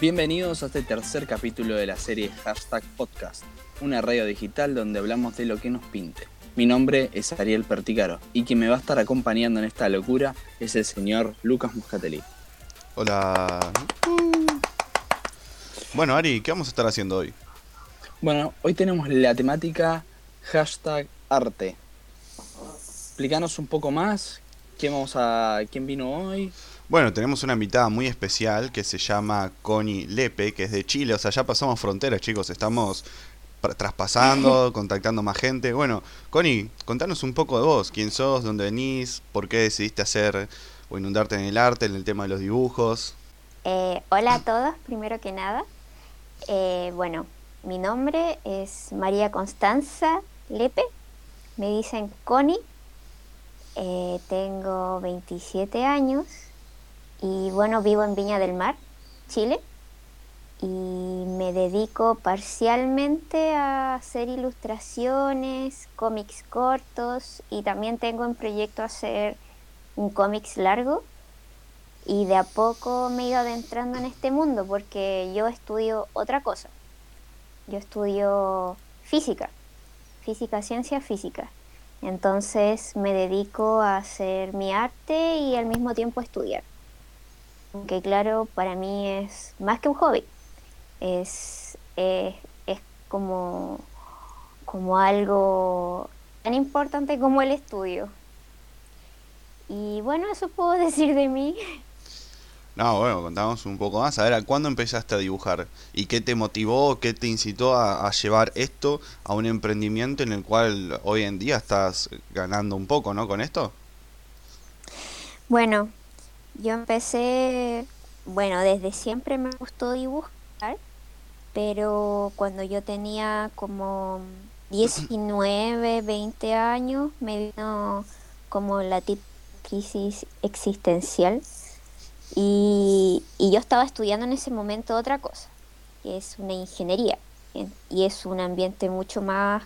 Bienvenidos a este tercer capítulo de la serie Hashtag Podcast, una radio digital donde hablamos de lo que nos pinte. Mi nombre es Ariel Perticaro y quien me va a estar acompañando en esta locura es el señor Lucas Muscatelli. Hola. Bueno, Ari, ¿qué vamos a estar haciendo hoy? Bueno, hoy tenemos la temática hashtag arte. Explícanos un poco más, ¿quién, vamos a, quién vino hoy? Bueno, tenemos una invitada muy especial que se llama Connie Lepe, que es de Chile. O sea, ya pasamos fronteras, chicos. Estamos traspasando, contactando más gente. Bueno, Connie, contanos un poco de vos. ¿Quién sos? ¿Dónde venís? ¿Por qué decidiste hacer o inundarte en el arte, en el tema de los dibujos? Eh, hola a todos, primero que nada. Eh, bueno, mi nombre es María Constanza Lepe. Me dicen Connie. Eh, tengo 27 años y bueno, vivo en Viña del Mar, Chile, y me dedico parcialmente a hacer ilustraciones, cómics cortos y también tengo en proyecto hacer un cómics largo y de a poco me he ido adentrando en este mundo porque yo estudio otra cosa. Yo estudio física, física, ciencia física. Entonces me dedico a hacer mi arte y al mismo tiempo estudiar aunque claro, para mí es más que un hobby, es, es, como, como algo tan importante como el estudio. Y bueno, eso puedo decir de mí. No, bueno, contamos un poco más. A ver, ¿cuándo empezaste a dibujar? ¿Y qué te motivó, qué te incitó a, a, llevar esto a un emprendimiento en el cual hoy en día estás ganando un poco, ¿no? Con esto. Bueno, yo empecé, bueno, desde siempre me gustó dibujar, pero cuando yo tenía como 19, 20 años, me vino como la crisis existencial. Y, y yo estaba estudiando en ese momento otra cosa, que es una ingeniería, y es un ambiente mucho más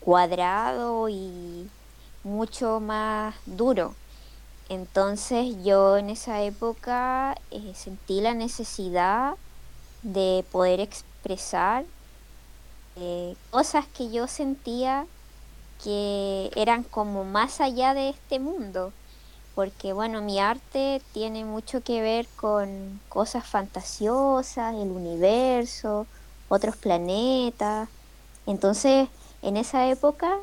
cuadrado y mucho más duro entonces yo en esa época eh, sentí la necesidad de poder expresar eh, cosas que yo sentía que eran como más allá de este mundo, porque bueno, mi arte tiene mucho que ver con cosas fantasiosas, el universo, otros planetas. Entonces, en esa época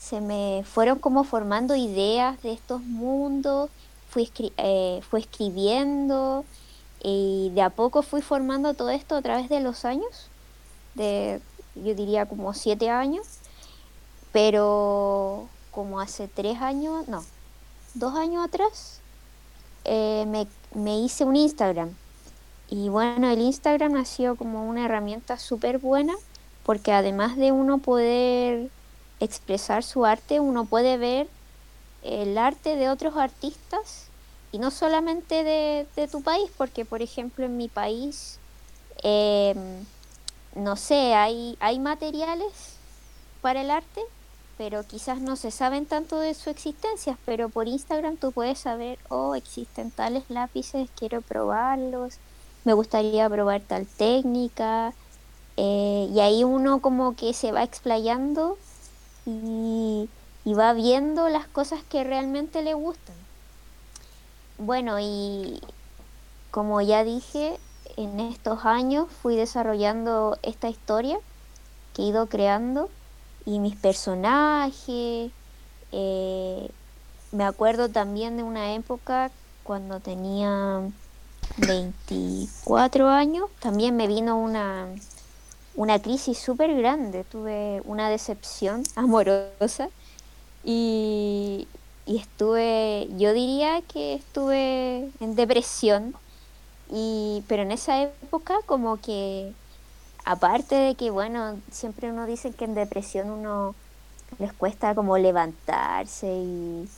se me fueron como formando ideas de estos mundos, fui, eh, fui escribiendo y de a poco fui formando todo esto a través de los años, de yo diría como siete años, pero como hace tres años, no, dos años atrás, eh, me, me hice un Instagram. Y bueno, el Instagram ha sido como una herramienta súper buena porque además de uno poder expresar su arte, uno puede ver el arte de otros artistas y no solamente de, tu país, porque por ejemplo en mi país, em, no sé, hay, hay materiales para el arte, pero quizás no se saben tanto de su existencia, pero por Instagram tú puedes saber, oh, existen tales lápices, quiero probarlos, me gustaría probar tal técnica, eh, y ahí uno como que se va explayando y, va viendo las cosas que realmente le gustan. Bueno, y como ya dije, en estos años fui desarrollando esta historia que he ido creando y mis personajes. Eh, me acuerdo también de una época cuando tenía 24 años, también me vino una, una crisis súper grande, tuve una decepción amorosa y, estuve, yo diría que estuve en depresión, y, pero en esa época como que, aparte de que, bueno, siempre uno dice que en depresión uno les cuesta como levantarse y,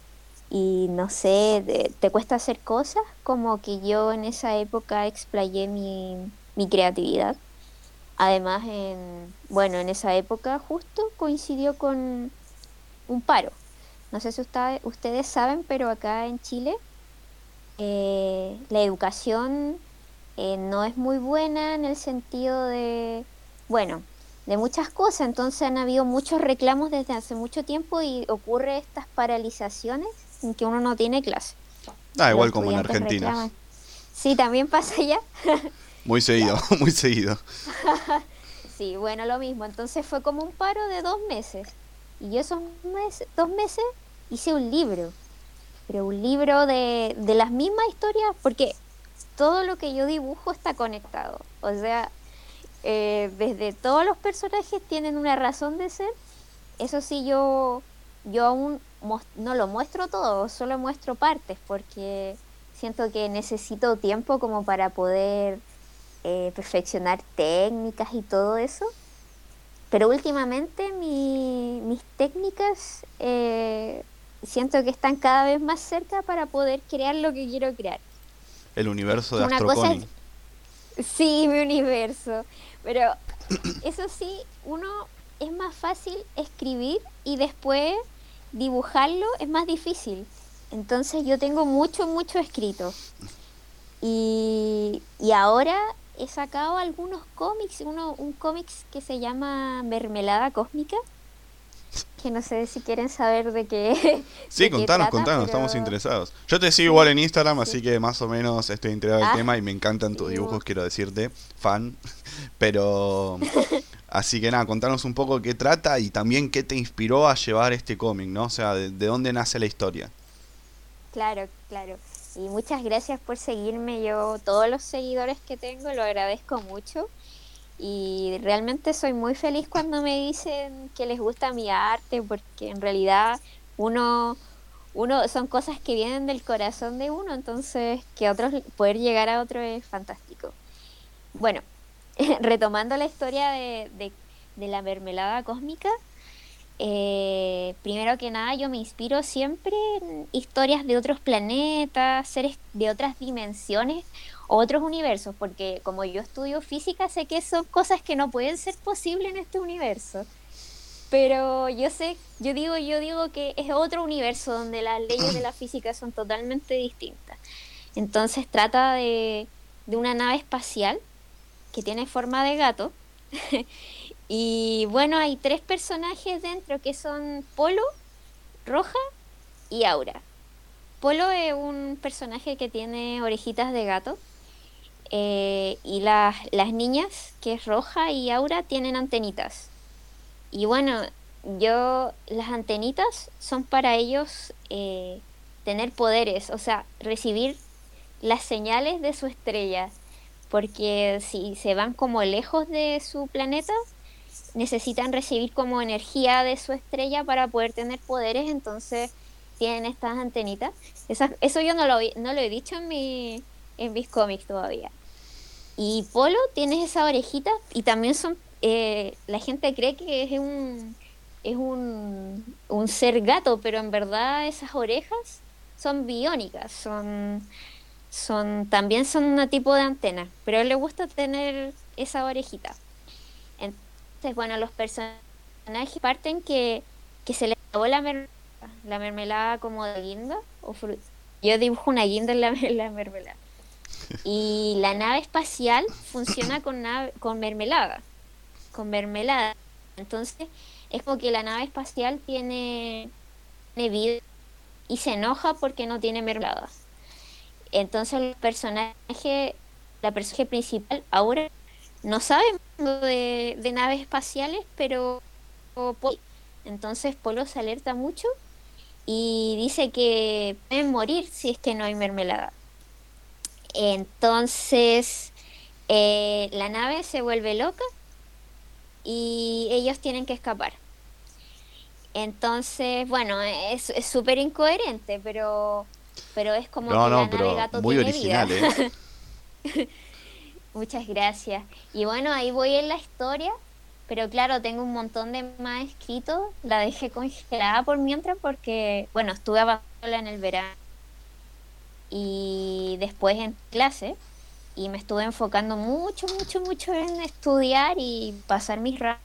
y no sé, te cuesta hacer cosas, como que yo en esa época explayé mi, mi creatividad Además, en, bueno, en esa época justo coincidió con un paro. No sé si ustedes saben, pero acá en Chile eh, la educación eh, no es muy buena en el sentido de, bueno, de muchas cosas. Entonces han habido muchos reclamos desde hace mucho tiempo y ocurre estas paralizaciones en que uno no tiene clase. Ah, igual como en Argentina. Sí, también pasa allá. muy seguido, muy seguido. sí, bueno, lo mismo. Entonces fue como un paro de dos meses. Y yo esos meses, dos meses hice un libro. Pero un libro de, de las mismas historias, porque todo lo que yo dibujo está conectado. O sea, eh, desde todos los personajes tienen una razón de ser. Eso sí, yo, yo aún no lo muestro todo, solo muestro partes, porque siento que necesito tiempo como para poder eh, perfeccionar técnicas y todo eso. Pero últimamente mis técnicas eh, siento que están cada vez más cerca para poder crear lo que quiero crear. El universo de Astroconi. Sí, mi universo. Pero eso sí, uno es más fácil escribir y después dibujarlo es más difícil. Entonces yo tengo mucho, mucho escrito. Y, y ahora he sacado algunos cómics, uno, un cómics que se llama Mermelada Cósmica, que no sé si quieren saber de qué. Sí, contanos, contanos, estamos interesados. Yo te sigo igual en Instagram, así que más o menos estoy enterado del ah, tema y me encantan tus dibujos, quiero decirte, fan. Pero. Así que nada, contanos un poco qué trata y también qué te inspiró a llevar este cómic, ¿no? O sea, de, dónde nace la historia. Claro, claro. Y muchas gracias por seguirme. Yo, todos los seguidores que tengo, lo agradezco mucho. Y realmente soy muy feliz cuando me dicen que les gusta mi arte, porque en realidad uno, uno son cosas que vienen del corazón de uno, entonces que otros poder llegar a otro es fantástico. Bueno, retomando la historia de, de, la mermelada cósmica, eh, primero que nada yo me inspiro siempre en historias de otros planetas, seres de otras dimensiones otros universos, porque como yo estudio física, sé que son cosas que no pueden ser posibles en este universo. Pero yo sé, yo digo, yo digo que es otro universo donde las leyes de la física son totalmente distintas. Entonces trata de, de una nave espacial que tiene forma de gato. y bueno, hay tres personajes dentro que son Polo, Roja y Aura. Polo es un personaje que tiene orejitas de gato eh, y las, las niñas, que es Roja y Aura, tienen antenitas. Y bueno, yo, las antenitas son para ellos eh, tener poderes, o sea, recibir las señales de su estrella. Porque si se van como lejos de su planeta, necesitan recibir como energía de su estrella para poder tener poderes, entonces tienen estas antenitas. eso yo no lo, no lo he dicho en, mi, en mis cómics todavía. Y Polo tiene esa orejita y también son, eh, la gente cree que es un, es un, un ser gato, pero en verdad esas orejas son biónicas, son, son, también son un tipo de antena, pero le gusta tener esa orejita. Entonces, bueno, los personajes parten que, que se le acabó la mermelada, la mermelada como de guinda. Yo dibujo una guinda en la, mermelada. Y la nave espacial funciona con, con mermelada. Con mermelada. Entonces, es como que la nave espacial tiene, vida y se enoja porque no tiene mermelada. Entonces, el personaje, la personaje principal, ahora no sabe de, de naves espaciales, pero entonces Polo se alerta mucho y dice que pueden morir si es que no hay mermelada. Entonces, eh, la nave se vuelve loca y ellos tienen que escapar. Entonces, bueno, es súper incoherente, pero, pero es como que la nave gato muy tiene original, vida. ¿eh? Muchas gracias. Y bueno, ahí voy en la historia, pero claro, tengo un montón de más escritos. La dejé congelada por mientras porque, bueno, estuve avanzándola en el verano y después en clase y me estuve enfocando mucho, mucho, mucho en estudiar y pasar mis ratos.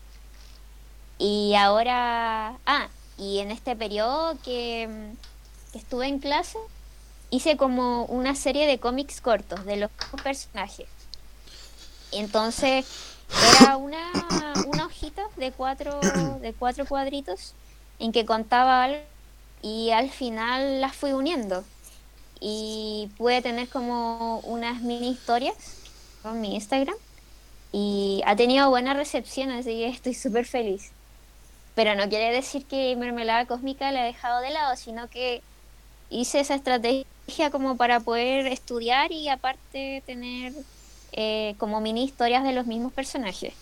Y ahora, ah, y en este periodo que, que, estuve en clase, hice como una serie de cómics cortos de los personajes. Entonces era una, una hojita de cuatro, de cuatro cuadritos en que contaba algo y al final las fui uniendo. Y pude tener como unas mini historias con mi Instagram y ha tenido buena recepción, así que estoy súper feliz. Pero no quiere decir que Mermelada Cósmica la he dejado de lado, sino que hice esa estrategia como para poder estudiar y aparte tener eh, como mini historias de los mismos personajes.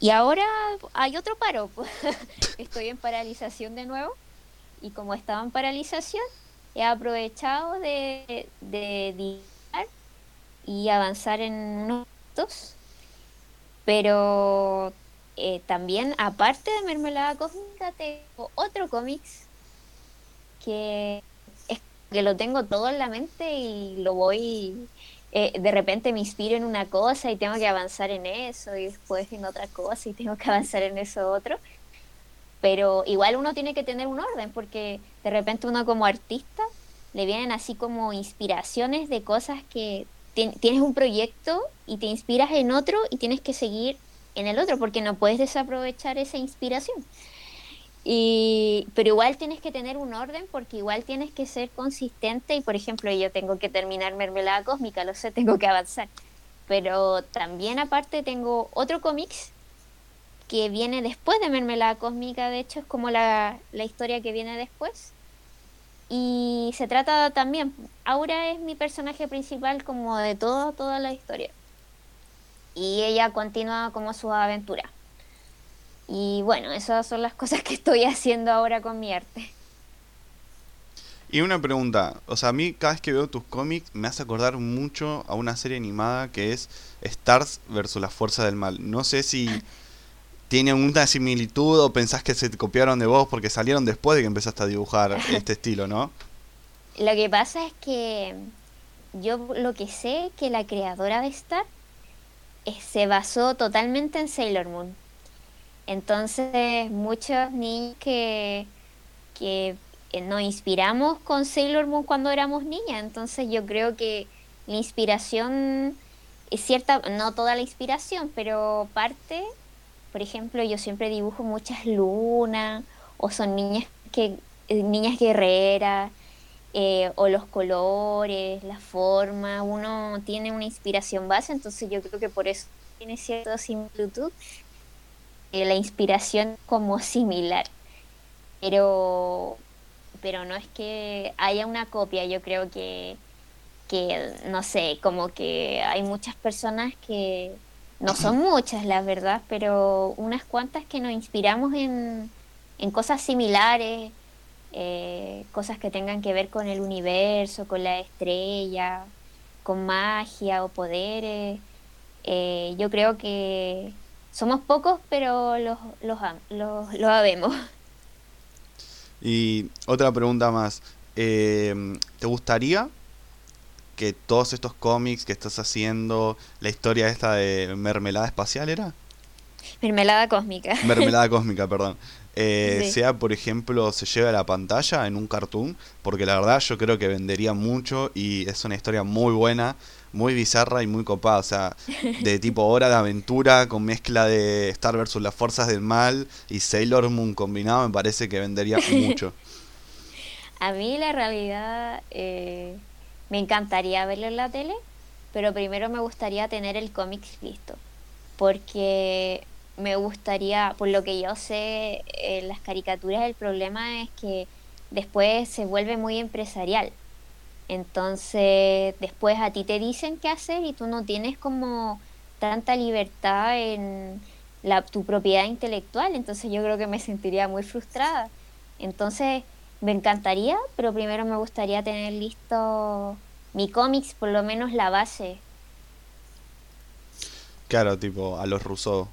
Y ahora hay otro paro, estoy en paralización de nuevo. Y como estaba en paralización, he aprovechado de, de y avanzar en unos pero eh, también, aparte de Mermelada Cósmica, tengo otro cómics que es que lo tengo todo en la mente y lo voy, eh, de repente me inspiro en una cosa y tengo que avanzar en eso y después en otra cosa y tengo que avanzar en eso otro. Pero igual uno tiene que tener un orden porque de repente uno como artista le vienen así como inspiraciones de cosas que tienes un proyecto y te inspiras en otro y tienes que seguir en el otro porque no puedes desaprovechar esa inspiración. Y, pero igual tienes que tener un orden porque igual tienes que ser consistente y por ejemplo yo tengo que terminar Mermelada Cósmica, lo sé, tengo que avanzar. Pero también aparte tengo otro cómics que viene después de Mermelada Cósmica, de hecho es como la, la historia que viene después y se trata también, Aura es mi personaje principal como de todo, toda la historia. Y ella continúa como su aventura. Y bueno, esas son las cosas que estoy haciendo ahora con mi arte. Y una pregunta, o sea, a mí cada vez que veo tus cómics me hace acordar mucho a una serie animada que es Stars versus las fuerzas del mal. No sé si ¿Tiene una similitud o pensás que se copiaron de vos porque salieron después de que empezaste a dibujar este estilo, no? Lo que pasa es que yo lo que sé que la creadora de Star eh, se basó totalmente en Sailor Moon. Entonces, muchos niños que, que eh, nos inspiramos con Sailor Moon cuando éramos niñas. Entonces, yo creo que la inspiración es cierta, no toda la inspiración, pero parte por ejemplo, yo siempre dibujo muchas lunas o son niñas que eh, niñas guerreras eh, o los colores, la forma, uno tiene una inspiración base, entonces yo creo que por eso tiene cierta similitud, eh, la inspiración como similar, pero, pero no es que haya una copia, yo creo que, que, no sé, como que hay muchas personas que no son muchas, la verdad, pero unas cuantas que nos inspiramos en, cosas similares, eh, cosas que tengan que ver con el universo, con la estrella, con magia o poderes. Eh, yo creo que somos pocos, pero los, los, los, los habemos. Y otra pregunta más. Eh, ¿Te gustaría que todos estos cómics que estás haciendo, la historia esta de Mermelada Espacial era? Mermelada Cósmica. Mermelada Cósmica, perdón. Eh, sea, por ejemplo, se lleva a la pantalla en un cartoon, porque la verdad yo creo que vendería mucho y es una historia muy buena, muy bizarra y muy copada, o sea, de tipo hora de aventura con mezcla de Star versus las fuerzas del mal y Sailor Moon combinado, me parece que vendería mucho. a mí la realidad... Eh me encantaría verlo en la tele, pero primero me gustaría tener el cómic listo, porque me gustaría, por lo que yo sé, en las caricaturas el problema es que después se vuelve muy empresarial. Entonces, después a ti te dicen qué hacer y tú no tienes como tanta libertad en la, tu propiedad intelectual. Entonces, yo creo que me sentiría muy frustrada. Entonces, me encantaría, pero primero me gustaría tener listo mi cómics, por lo menos la base. Claro, tipo a los rusos,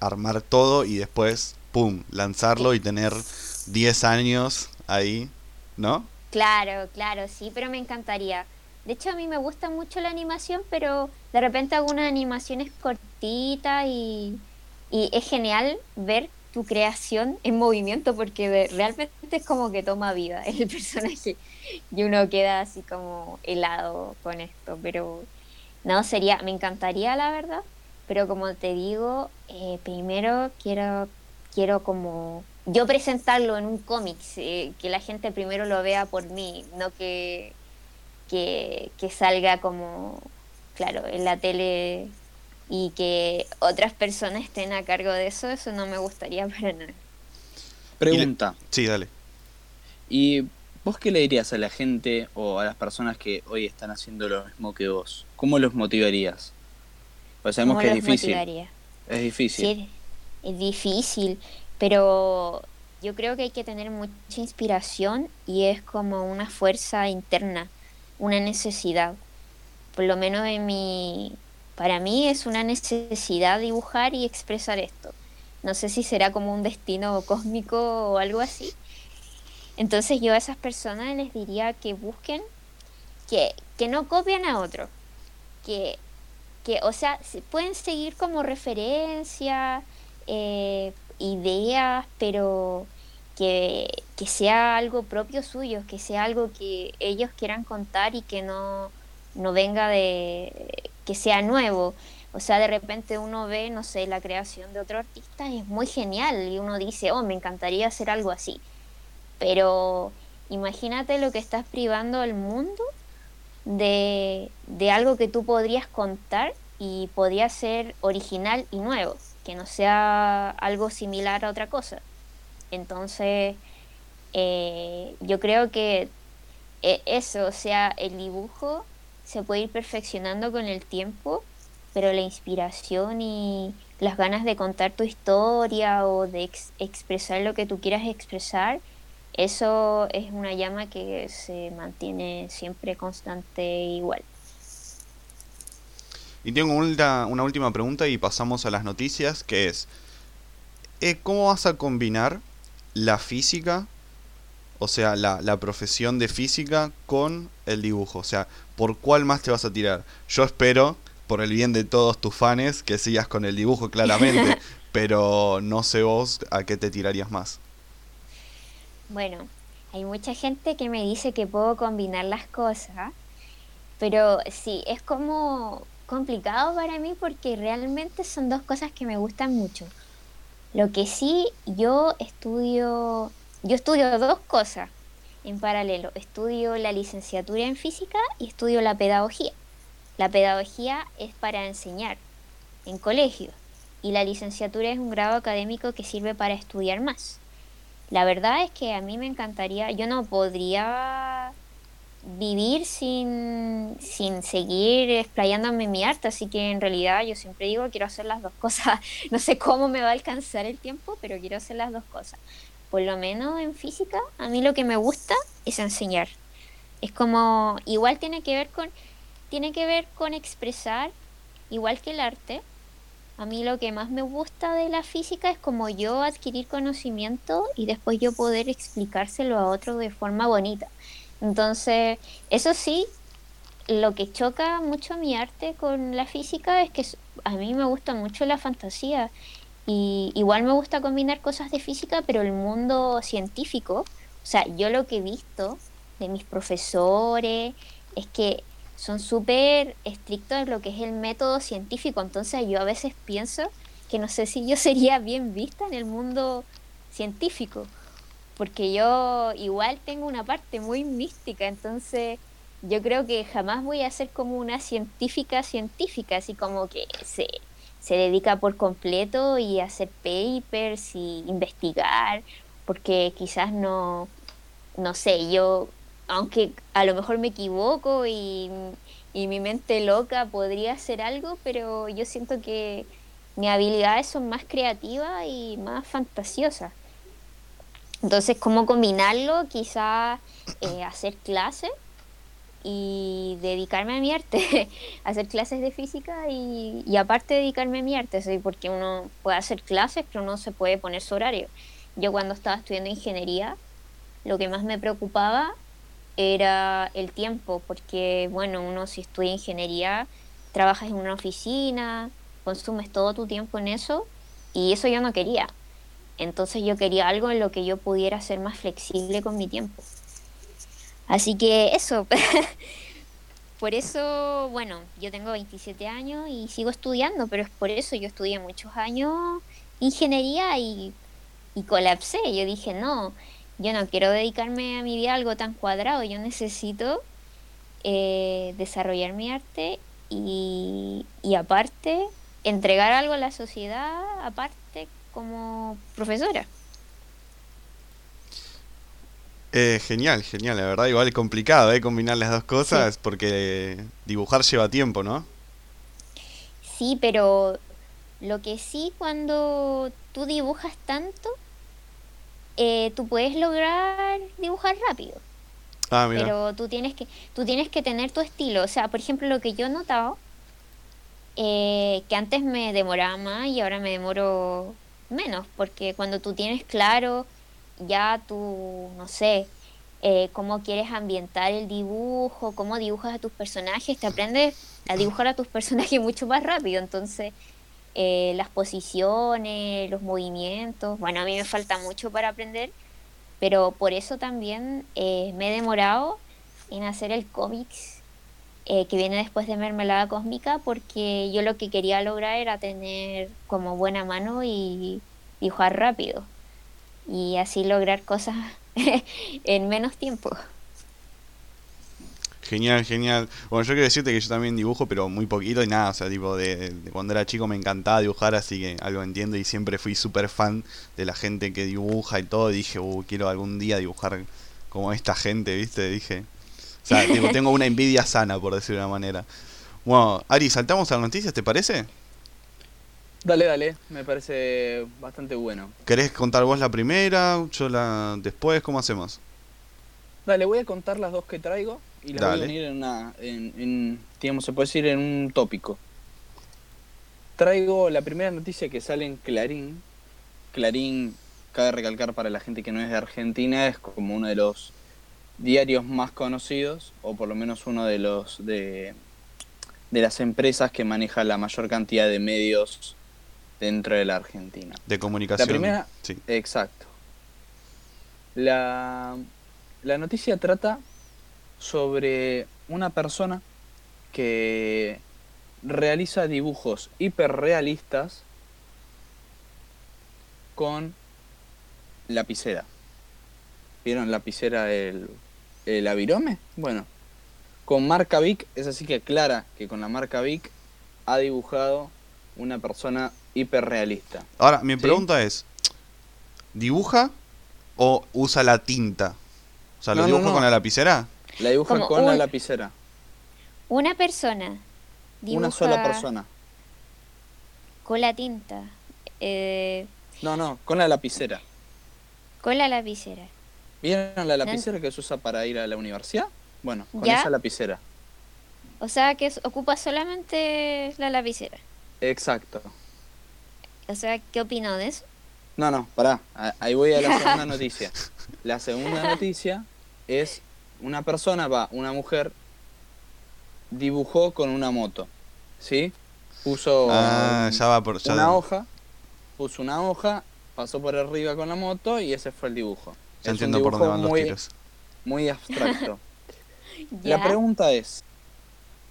armar todo y después, ¡pum!, lanzarlo y tener 10 años ahí, ¿no? Claro, claro, sí, pero me encantaría. De hecho, a mí me gusta mucho la animación, pero de repente hago unas animaciones cortitas y, y es genial ver tu creación en movimiento porque realmente es como que toma vida el personaje y uno queda así como helado con esto, pero no, sería, me encantaría la verdad, pero como te digo, eh, primero quiero, quiero como yo presentarlo en un cómic, eh, que la gente primero lo vea por mí, no que, que, que salga como, claro, en la tele y que otras personas estén a cargo de eso, eso no me gustaría para nada. Pregunta. Sí, dale. ¿Y vos qué le dirías a la gente o a las personas que hoy están haciendo lo mismo que vos? ¿Cómo los motivarías? Pues sabemos ¿Cómo que es difícil. motivaría? Es difícil. Sí, es difícil, pero yo creo que hay que tener mucha inspiración y es como una fuerza interna, una necesidad. Por lo menos en mi, para mí es una necesidad dibujar y expresar esto. No sé si será como un destino cósmico o algo así. Entonces yo a esas personas les diría que busquen, que, que no copien a otro, que, que, o sea, se- pueden seguir como referencia, eh, ideas, pero que, que sea algo propio suyo, que sea algo que ellos quieran contar y que no, no venga de, que sea nuevo. O sea, de repente uno ve, no sé, la creación de otro artista es muy genial y uno dice, oh, me encantaría hacer algo así. Pero imagínate lo que estás privando al mundo de, de algo que tú podrías contar y podría ser original y nuevo, que no sea algo similar a otra cosa. Entonces, eh, yo creo que eh, eso, o sea, el dibujo se puede ir perfeccionando con el tiempo, pero la inspiración y las ganas de contar tu historia o de ex- expresar lo que tú quieras expresar, eso es una llama que se mantiene siempre constante e igual. Y tengo una, una última pregunta y pasamos a las noticias, que es, eh, ¿cómo vas a combinar la física, o sea, la, la profesión de física con el dibujo? O sea, ¿por cuál más te vas a tirar? Yo espero, por el bien de todos tus fans, que sigas con el dibujo claramente, pero no sé vos a qué te tirarías más. Bueno, hay mucha gente que me dice que puedo combinar las cosas, pero sí, es como complicado para mí porque realmente son dos cosas que me gustan mucho. Lo que sí, yo estudio, yo estudio dos cosas en paralelo. Estudio la licenciatura en física y estudio la pedagogía. La pedagogía es para enseñar en colegios y la licenciatura es un grado académico que sirve para estudiar más. La verdad es que a mí me encantaría, yo no podría vivir sin, sin seguir explayándome mi arte, así que en realidad yo siempre digo quiero hacer las dos cosas. No sé cómo me va a alcanzar el tiempo, pero quiero hacer las dos cosas. Por lo menos en física, a mí lo que me gusta es enseñar. Es como, igual tiene que ver con, tiene que ver con expresar, igual que el arte. A mí lo que más me gusta de la física es como yo adquirir conocimiento y después yo poder explicárselo a otro de forma bonita. Entonces, eso sí, lo que choca mucho mi arte con la física es que a mí me gusta mucho la fantasía y igual me gusta combinar cosas de física, pero el mundo científico, o sea, yo lo que he visto de mis profesores es que son súper estrictos en lo que es el método científico, entonces yo a veces pienso que no sé si yo sería bien vista en el mundo científico, porque yo igual tengo una parte muy mística, entonces yo creo que jamás voy a ser como una científica científica, así como que se, se dedica por completo y hacer papers y investigar, porque quizás no, no sé, yo, aunque a lo mejor me equivoco y, y mi mente loca podría hacer algo, pero yo siento que mis habilidades son más creativas y más fantasiosas. Entonces, ¿cómo combinarlo? Quizás eh, hacer clases y dedicarme a mi arte, hacer clases de física y, y aparte dedicarme a mi arte, ¿sí? porque uno puede hacer clases, pero no se puede poner su horario. Yo cuando estaba estudiando ingeniería, lo que más me preocupaba era el tiempo, porque bueno, uno si estudia ingeniería, trabajas en una oficina, consumes todo tu tiempo en eso y eso yo no quería. Entonces yo quería algo en lo que yo pudiera ser más flexible con mi tiempo. Así que eso. por eso, bueno, yo tengo 27 años y sigo estudiando, pero es por eso yo estudié muchos años ingeniería y, y colapsé. Yo dije, no, yo no quiero dedicarme a mi vida a algo tan cuadrado, yo necesito eh, desarrollar mi arte y, y aparte entregar algo a la sociedad, aparte como profesora. Eh, genial, genial, la verdad, igual es complicado, ¿eh? Combinar las dos cosas porque dibujar lleva tiempo, ¿no? Sí, pero lo que sí, cuando tú dibujas tanto, eh, tú puedes lograr dibujar rápido. Ah, mira. Pero tú tienes que, tú tienes que tener tu estilo. O sea, por ejemplo, lo que yo he notado, eh, que antes me demoraba más y ahora me demoro menos, porque cuando tú tienes claro ya tú, no sé, eh, cómo quieres ambientar el dibujo, cómo dibujas a tus personajes, te aprendes a dibujar a tus personajes mucho más rápido. Entonces, eh, las posiciones, los movimientos, bueno, a mí me falta mucho para aprender, pero por eso también eh, me he demorado en hacer el cómics que viene después de Mermelada Cósmica, porque yo lo que quería lograr era tener como buena mano y dibujar rápido y así lograr cosas en menos tiempo. Genial, genial. Bueno, yo quiero decirte que yo también dibujo, pero muy poquito y nada, o sea, tipo, de, cuando era chico me encantaba dibujar, así que algo entiendo y siempre fui súper fan de la gente que dibuja y todo. Y dije, uh, quiero algún día dibujar como esta gente, ¿viste? Dije, sea, tipo, tengo una envidia sana, por decirlo de una manera. Bueno, Ari, saltamos a las noticias, ¿te parece? Dale, dale, me parece bastante bueno. ¿Querés contar vos la primera? Yo la después, ¿cómo hacemos? Dale, voy a contar las dos que traigo y las Dale. voy a unir en una, en, en, digamos, se puede decir en un tópico. Traigo la primera noticia que sale en Clarín. Clarín, cabe recalcar para la gente que no es de Argentina, es como uno de los diarios más conocidos, o por lo menos uno de los de, de las empresas que maneja la mayor cantidad de medios dentro de la Argentina. De comunicación. La primera, Sí. exacto. La, la noticia trata sobre una persona que realiza dibujos hiperrealistas con lapicera. ¿Vieron lapicera el, el avirome? Bueno, con marca Vic, es así que aclara que con la marca Vic ha dibujado una persona hiperrealista. Ahora, mi ¿Sí? pregunta es, ¿dibuja o usa la tinta? O sea, ¿lo No, dibuja no. con la lapicera? La dibuja Como con la lapicera. Una persona Una sola persona. con la tinta, eh, No, no, con la lapicera. con la lapicera. ¿Vieron la lapicera que se usa para ir a la universidad? Bueno, con ¿Ya? esa lapicera. O sea que ocupa solamente la lapicera. Exacto. O sea, ¿qué opino de eso? No, no, pará. Ahí voy a la segunda noticia. La segunda noticia es una persona, va, una mujer, dibujó con una moto. ¿Sí? Puso Ah, ya va por... ya- una hoja, puso una hoja, pasó por arriba con la moto y ese fue el dibujo. Ya Es un entiendo por dónde van los muy, tiros. muy abstracto. La pregunta es,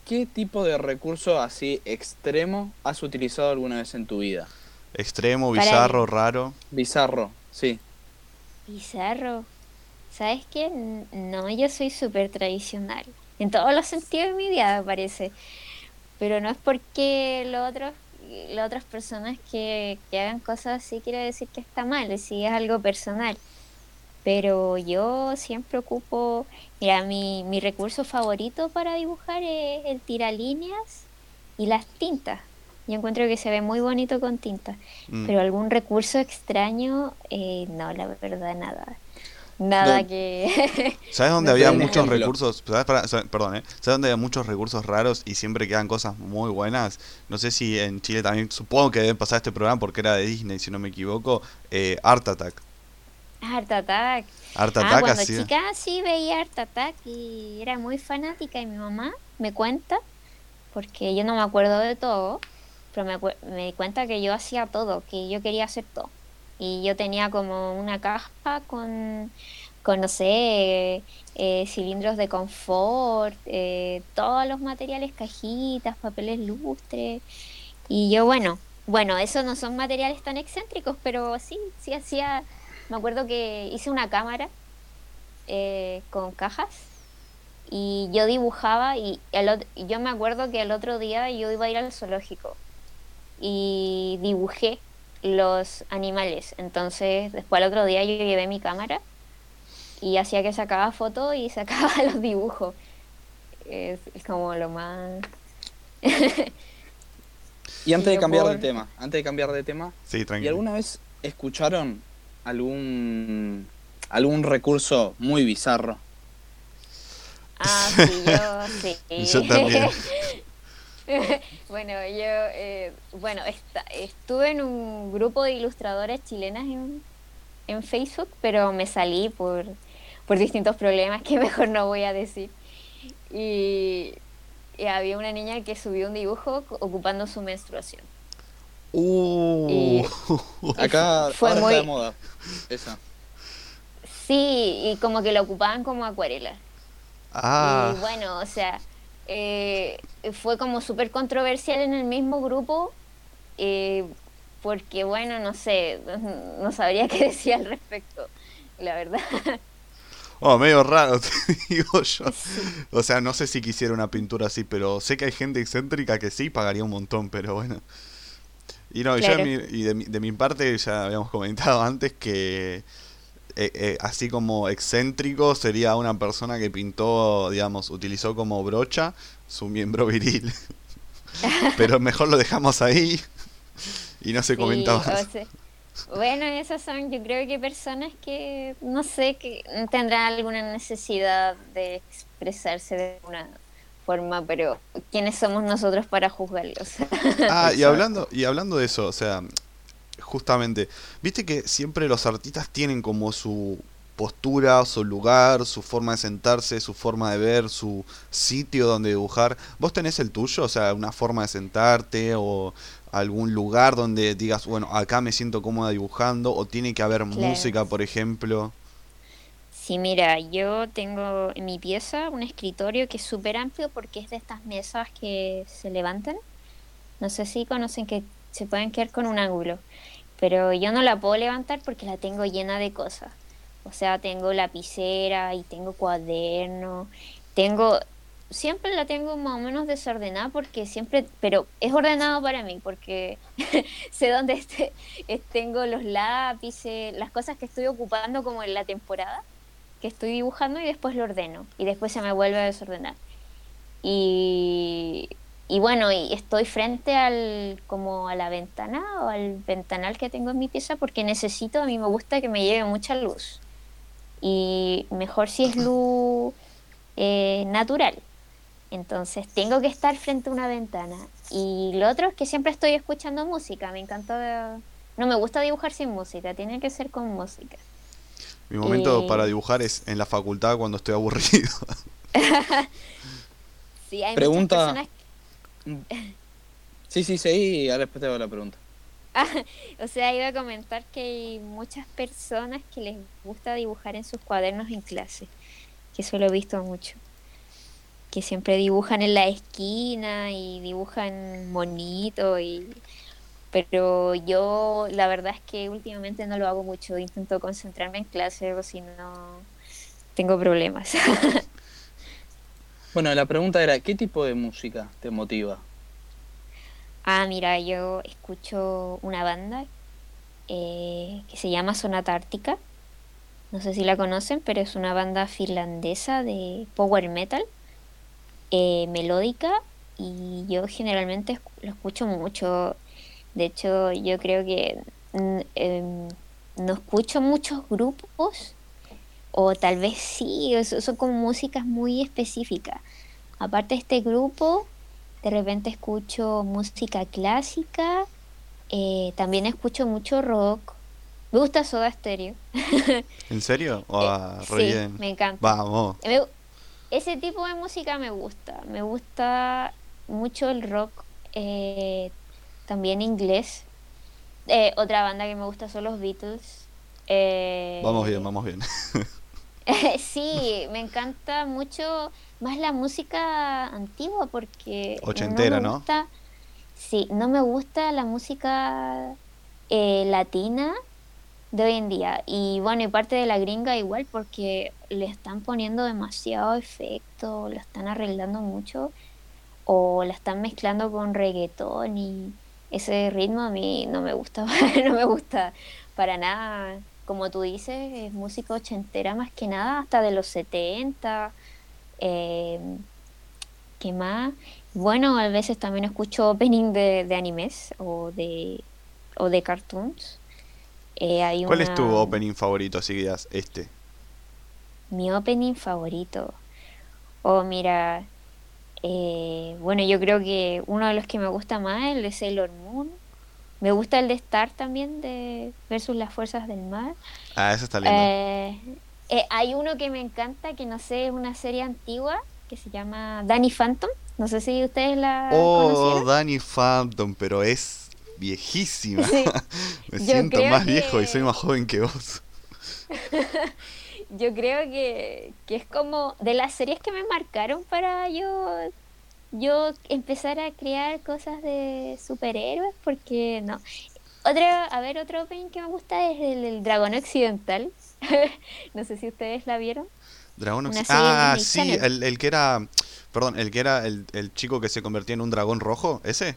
¿qué tipo de recurso así extremo has utilizado alguna vez en tu vida? Extremo, Para- bizarro, raro. Bizarro, sí. Bizarro. ¿Sabes qué? No, yo soy súper tradicional. En todos los sentidos de mi vida, me parece. Pero no es porque los otros, las otras personas que, que hagan cosas así quiere decir que está mal, si es algo personal. Pero yo siempre ocupo, mira, mi, mi recurso favorito para dibujar es el tiralíneas y las tintas. Yo encuentro que se ve muy bonito con tinta. Mm. Pero algún recurso extraño, eh, no, la verdad, nada. Nada No. que... ¿Sabes dónde había muchos ejemplo. recursos? ¿sabes? Para- perdón, ¿eh? ¿Sabes dónde había muchos recursos raros y siempre quedan cosas muy buenas? No sé si en Chile también, supongo que deben pasar este programa porque era de Disney, si no me equivoco. Eh, Art Attack. Art Attack. Art Ah, Attack cuando así. chica sí veía Art Attack y era muy fanática y mi mamá me cuenta, porque yo no me acuerdo de todo, pero me, me di cuenta que yo hacía todo, que yo quería hacer todo. Y yo tenía como una caja con, con, no sé, eh, cilindros de confort, eh, todos los materiales, cajitas, papeles lustres. Y yo, bueno, bueno, esos no son materiales tan excéntricos, pero sí, sí hacía, me acuerdo que hice una cámara eh, con cajas y yo dibujaba y el, yo me acuerdo que el otro día yo iba a ir al zoológico y dibujé los animales. Entonces, después el otro día yo llevé mi cámara y hacía que sacaba fotos y sacaba los dibujos. Es, como lo más... y antes de cambiar de tema, antes de cambiar de tema, sí, ¿y alguna vez escucharon algún algún recurso muy bizarro? Ah, sí, yo sí. yo también. bueno, yo eh, bueno, estuve en un grupo de ilustradoras chilenas en, en Facebook, pero me salí por, por distintos problemas que mejor no voy a decir. Y, había una niña que subió un dibujo ocupando su menstruación. Uh. Acá fue muy... de moda. Esa. Sí, y como que lo ocupaban como acuarela. Ah. Y bueno, o sea, eh, fue como súper controversial en el mismo grupo, eh, porque bueno, no sé, no sabría qué decir al respecto, la verdad. Oh, medio raro, te digo yo. O sea, no sé si quisiera una pintura así, pero sé que hay gente excéntrica que sí pagaría un montón, pero bueno. Y no, yo y de, mi, de mi parte ya habíamos comentado antes que eh, eh, así como excéntrico sería una persona que pintó, digamos, utilizó como brocha su miembro viril. Pero mejor lo dejamos ahí y no se comentaba bueno, esas son, yo creo que personas que, no sé, que tendrán alguna necesidad de expresarse de una forma, pero ¿quiénes somos nosotros para juzgarlos? ah, y hablando, y hablando de eso, o sea, justamente, viste que siempre los artistas tienen como su postura, su lugar, su forma de sentarse, su forma de ver, su sitio donde dibujar. ¿Vos tenés el tuyo? O sea, una forma de sentarte o algún lugar donde digas, bueno, acá me siento cómoda dibujando o tiene que haber música, por ejemplo. Sí, mira, yo tengo en mi pieza un escritorio que es súper amplio porque es de estas mesas que se levantan. No sé si conocen que se pueden quedar con un ángulo pero yo no la puedo levantar porque la tengo llena de cosas. O sea, tengo lapicera y tengo cuaderno, tengo siempre la tengo más o menos desordenada porque siempre, pero es ordenado para mí porque sé dónde este, tengo los lápices, las cosas que estoy ocupando como en la temporada que estoy dibujando y después lo ordeno y después se me vuelve a desordenar. Y y bueno, y estoy frente al como a la ventana o al ventanal que tengo en mi pieza porque necesito, a mí me gusta que me lleve mucha luz. Y mejor si es luz eh, natural. Entonces tengo que estar frente a una ventana. Y lo otro es que siempre estoy escuchando música. Me encanta... No me gusta dibujar sin música, tiene que ser con música. Mi momento para dibujar es en la facultad cuando estoy aburrido. sí, hay Pregunta... muchas personas Sí, sí, sí, y ahora después te hago la pregunta. o sea, iba a comentar que hay muchas personas que les gusta dibujar en sus cuadernos en clase, que eso lo he visto mucho. Que siempre dibujan en la esquina y dibujan monito y pero yo la verdad es que últimamente no lo hago mucho, intento concentrarme en clase o si no tengo problemas. Bueno, la pregunta era, ¿qué tipo de música te motiva? Ah, mira, yo escucho una banda eh, que se llama Sonata Ártica. No sé si la conocen, pero es una banda finlandesa de power metal, eh, melódica, y yo generalmente lo escucho mucho. De hecho, yo creo que mm, em, no escucho muchos grupos o tal vez sí, son como músicas muy específicas. Aparte de este grupo, de repente escucho música clásica, eh, también escucho mucho rock. Me gusta Soda Stereo. ¿En serio? Eh, sí, me encanta. Vamos. ese tipo de música me gusta. Me gusta mucho el rock, eh, también inglés. otra banda que me gusta son los Beatles. vamos bien, vamos bien. sí, me encanta mucho más la música antigua porque Ochentera, no me ¿no? gusta, sí, no me gusta la música eh, latina de hoy en día. Y bueno, y parte de la gringa igual porque le están poniendo demasiado efecto, lo están arreglando mucho o la están mezclando con reggaetón y ese ritmo a mí no me gusta, no me gusta para nada. Como tú dices, es música ochentera más que nada, hasta de los 70. Eh, ¿qué más? Bueno, a veces también escucho opening de, de animes o de, o de cartoons. Eh, hay ¿Cuál es tu opening favorito? Así que este. Mi opening favorito. Oh, mira. Eh, bueno, yo creo que uno de los que me gusta más es el de Sailor Moon. Me gusta el de Star también, de Versus las Fuerzas del Mar. Ah, ese está lindo. Eh, eh, hay uno que me encanta, que no sé, es una serie antigua, que se llama Danny Phantom. No sé si ustedes la oh, conocieron. Danny Phantom, pero es viejísima. Sí. Me Yo siento más que- viejo y soy más joven que vos. Yo creo que, que es como de las series que me marcaron para yo, yo empezar a crear cosas de superhéroes, porque no. Otro, a ver, otro opening que me gusta es el, del Dragón Occidental. no sé si ustedes la vieron. Dragón serie de Ah, sí, el, el que era. Perdón, el que era el, el chico que se convertía en un dragón rojo, ¿ese?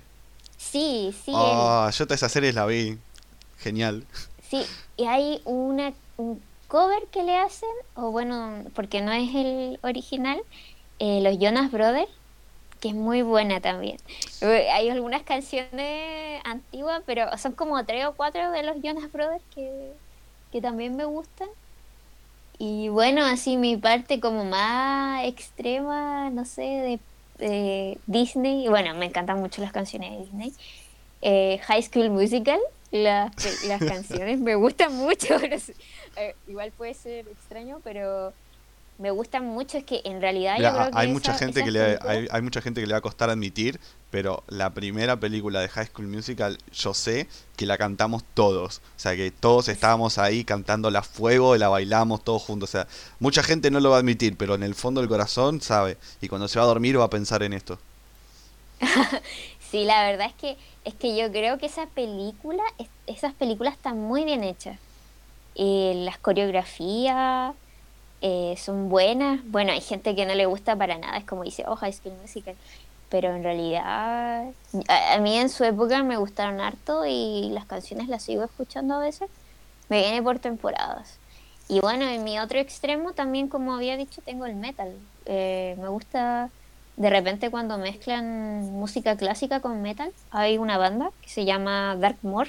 Sí, sí. Ah, yo todas esas series la vi. Genial. Sí, y hay una, un cover que le hacen, o bueno, porque no es el original, eh, los Jonas Brothers, que es muy buena también. Eh, Hay algunas canciones antiguas, pero son como tres o cuatro de los Jonas Brothers que, que también me gustan. Y bueno, así mi parte como más extrema, no sé, de, Disney. Bueno, me encantan mucho las canciones de Disney. Eh, High School Musical, las, las canciones me gustan mucho. no sé, eh, igual puede ser extraño, pero me gustan mucho. Es que en realidad Mira, yo creo que hay mucha esa- gente que le hay, hay mucha gente que le va a costar admitir, pero la primera película de High School Musical, yo sé que la cantamos todos. O sea, que todos estábamos ahí cantando la fuego, la bailamos todos juntos. O sea, mucha gente no lo va a admitir, pero en el fondo del corazón sabe. Y cuando se va a dormir va a pensar en esto. Sí, la verdad es que es que yo creo que esa película, es- esas películas están muy bien hechas. Eh, las coreografías eh, son buenas. Bueno, hay gente que no le gusta para nada, es como dice, oh, High School Musical. Pero en realidad, a, a mí en su época me gustaron harto y las canciones las sigo escuchando a veces. Me viene por temporadas. Y bueno, en mi otro extremo también, como había dicho, tengo el metal. Eh, me gusta de repente cuando mezclan música clásica con metal. Hay una banda que se llama Darkmoor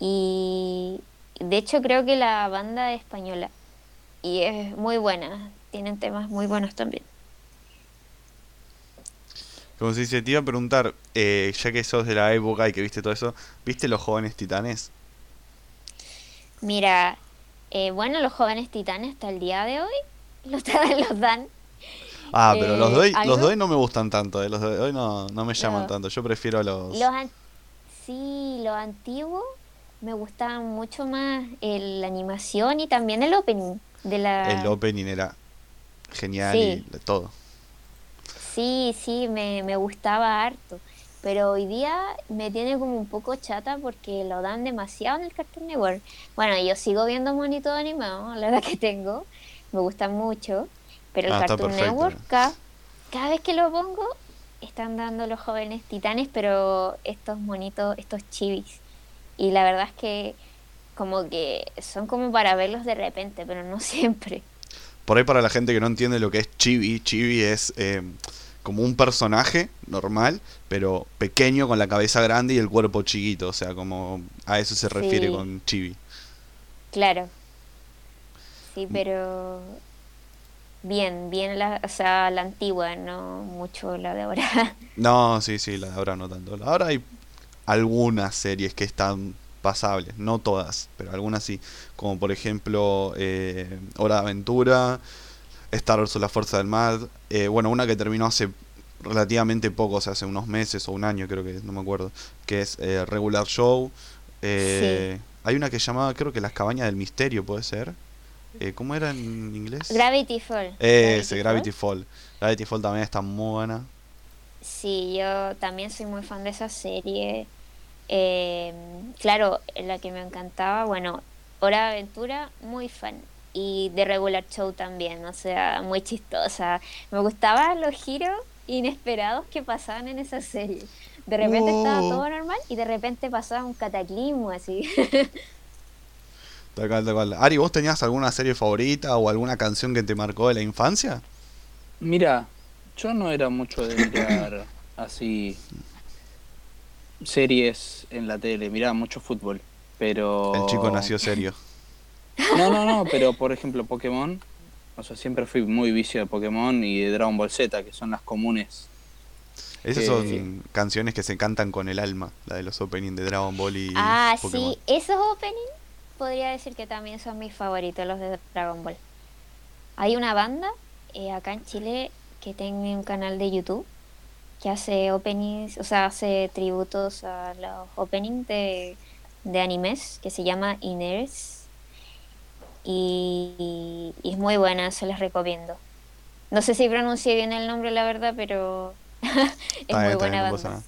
y de hecho creo que la banda es española y es muy buena. Tienen temas muy buenos también. Como se dice, te iba a preguntar, eh, ya que sos de la época y que viste todo eso, ¿viste los jóvenes titanes? Mira, eh, bueno, los jóvenes titanes hasta el día de hoy los, dan- los dan. Ah, pero los Eh, ¿algo? los de hoy no me gustan tanto, eh, los de hoy no, no me llaman No. tanto. Yo prefiero los. Los an- sí, los antiguos me gustaban mucho más el- la animación y también el opening de la... El opening era genial Sí. y de todo. Sí, sí, me, me gustaba harto. Pero hoy día me tiene como un poco chata porque lo dan demasiado en el Cartoon Network. Bueno, yo sigo viendo monito animado, la verdad que tengo. Me gusta mucho. Pero el Ah, Cartoon. Network, ca- cada, vez que lo pongo, están dando los jóvenes titanes, pero estos monitos, estos chivis. Y la verdad es que como que son como para verlos de repente, pero no siempre. Por ahí para la gente que no entiende lo que es Chibi, Chibi es eh, como un personaje normal, pero pequeño con la cabeza grande y el cuerpo chiquito, o sea, como a eso se refiere Sí. con Chibi. Claro. Sí, Mm. pero bien, bien la, o sea, la antigua, no mucho la de ahora. No, sí, sí, la de ahora no tanto. Ahora hay algunas series que están pasables, no todas, pero algunas sí, como por ejemplo eh, Hora de Aventura, Star Wars o la Fuerza del Mar, eh, bueno, una que terminó hace relativamente poco, o sea, hace unos meses o un año creo que, no me acuerdo, que es eh, Regular Show. eh, Hay una que llamaba, creo que Las Cabañas del Misterio, puede ser. Eh, ¿Cómo era en inglés? Gravity Fall. Ese, Gravity Fall. Gravity Fall también está muy buena. Sí, yo también soy muy fan de esa serie. Eh, claro, la que me encantaba, bueno, Hora de Aventura, muy fan. Y de Regular Show también, o sea, muy chistosa. Me gustaban los giros inesperados que pasaban en esa serie. De repente estaba todo normal y de repente pasaba un cataclismo así. Tal cual, tal cual. Ari, ¿vos tenías alguna serie favorita o alguna canción que te marcó de la infancia? Mira, yo no era mucho de mirar así series en la tele, miraba mucho fútbol, pero... El chico nació serio. No, no, no, pero por ejemplo Pokémon, o sea, siempre fui muy vicio de Pokémon y de Dragon Ball Z, que son las comunes. Esas Eh, son sí. canciones que se cantan con el alma, la de los openings de Dragon Ball y ah, Pokémon. sí, esos openings podría decir que también son mis favoritos, los de Dragon Ball. Hay una banda eh, acá en Chile que tiene un canal de YouTube que hace openings, o sea, hace tributos a los openings de, de animes que se llama Iners. Y, y es muy buena, se les recomiendo. No sé si pronuncié bien el nombre, la verdad, pero es Está muy bien, buena banda.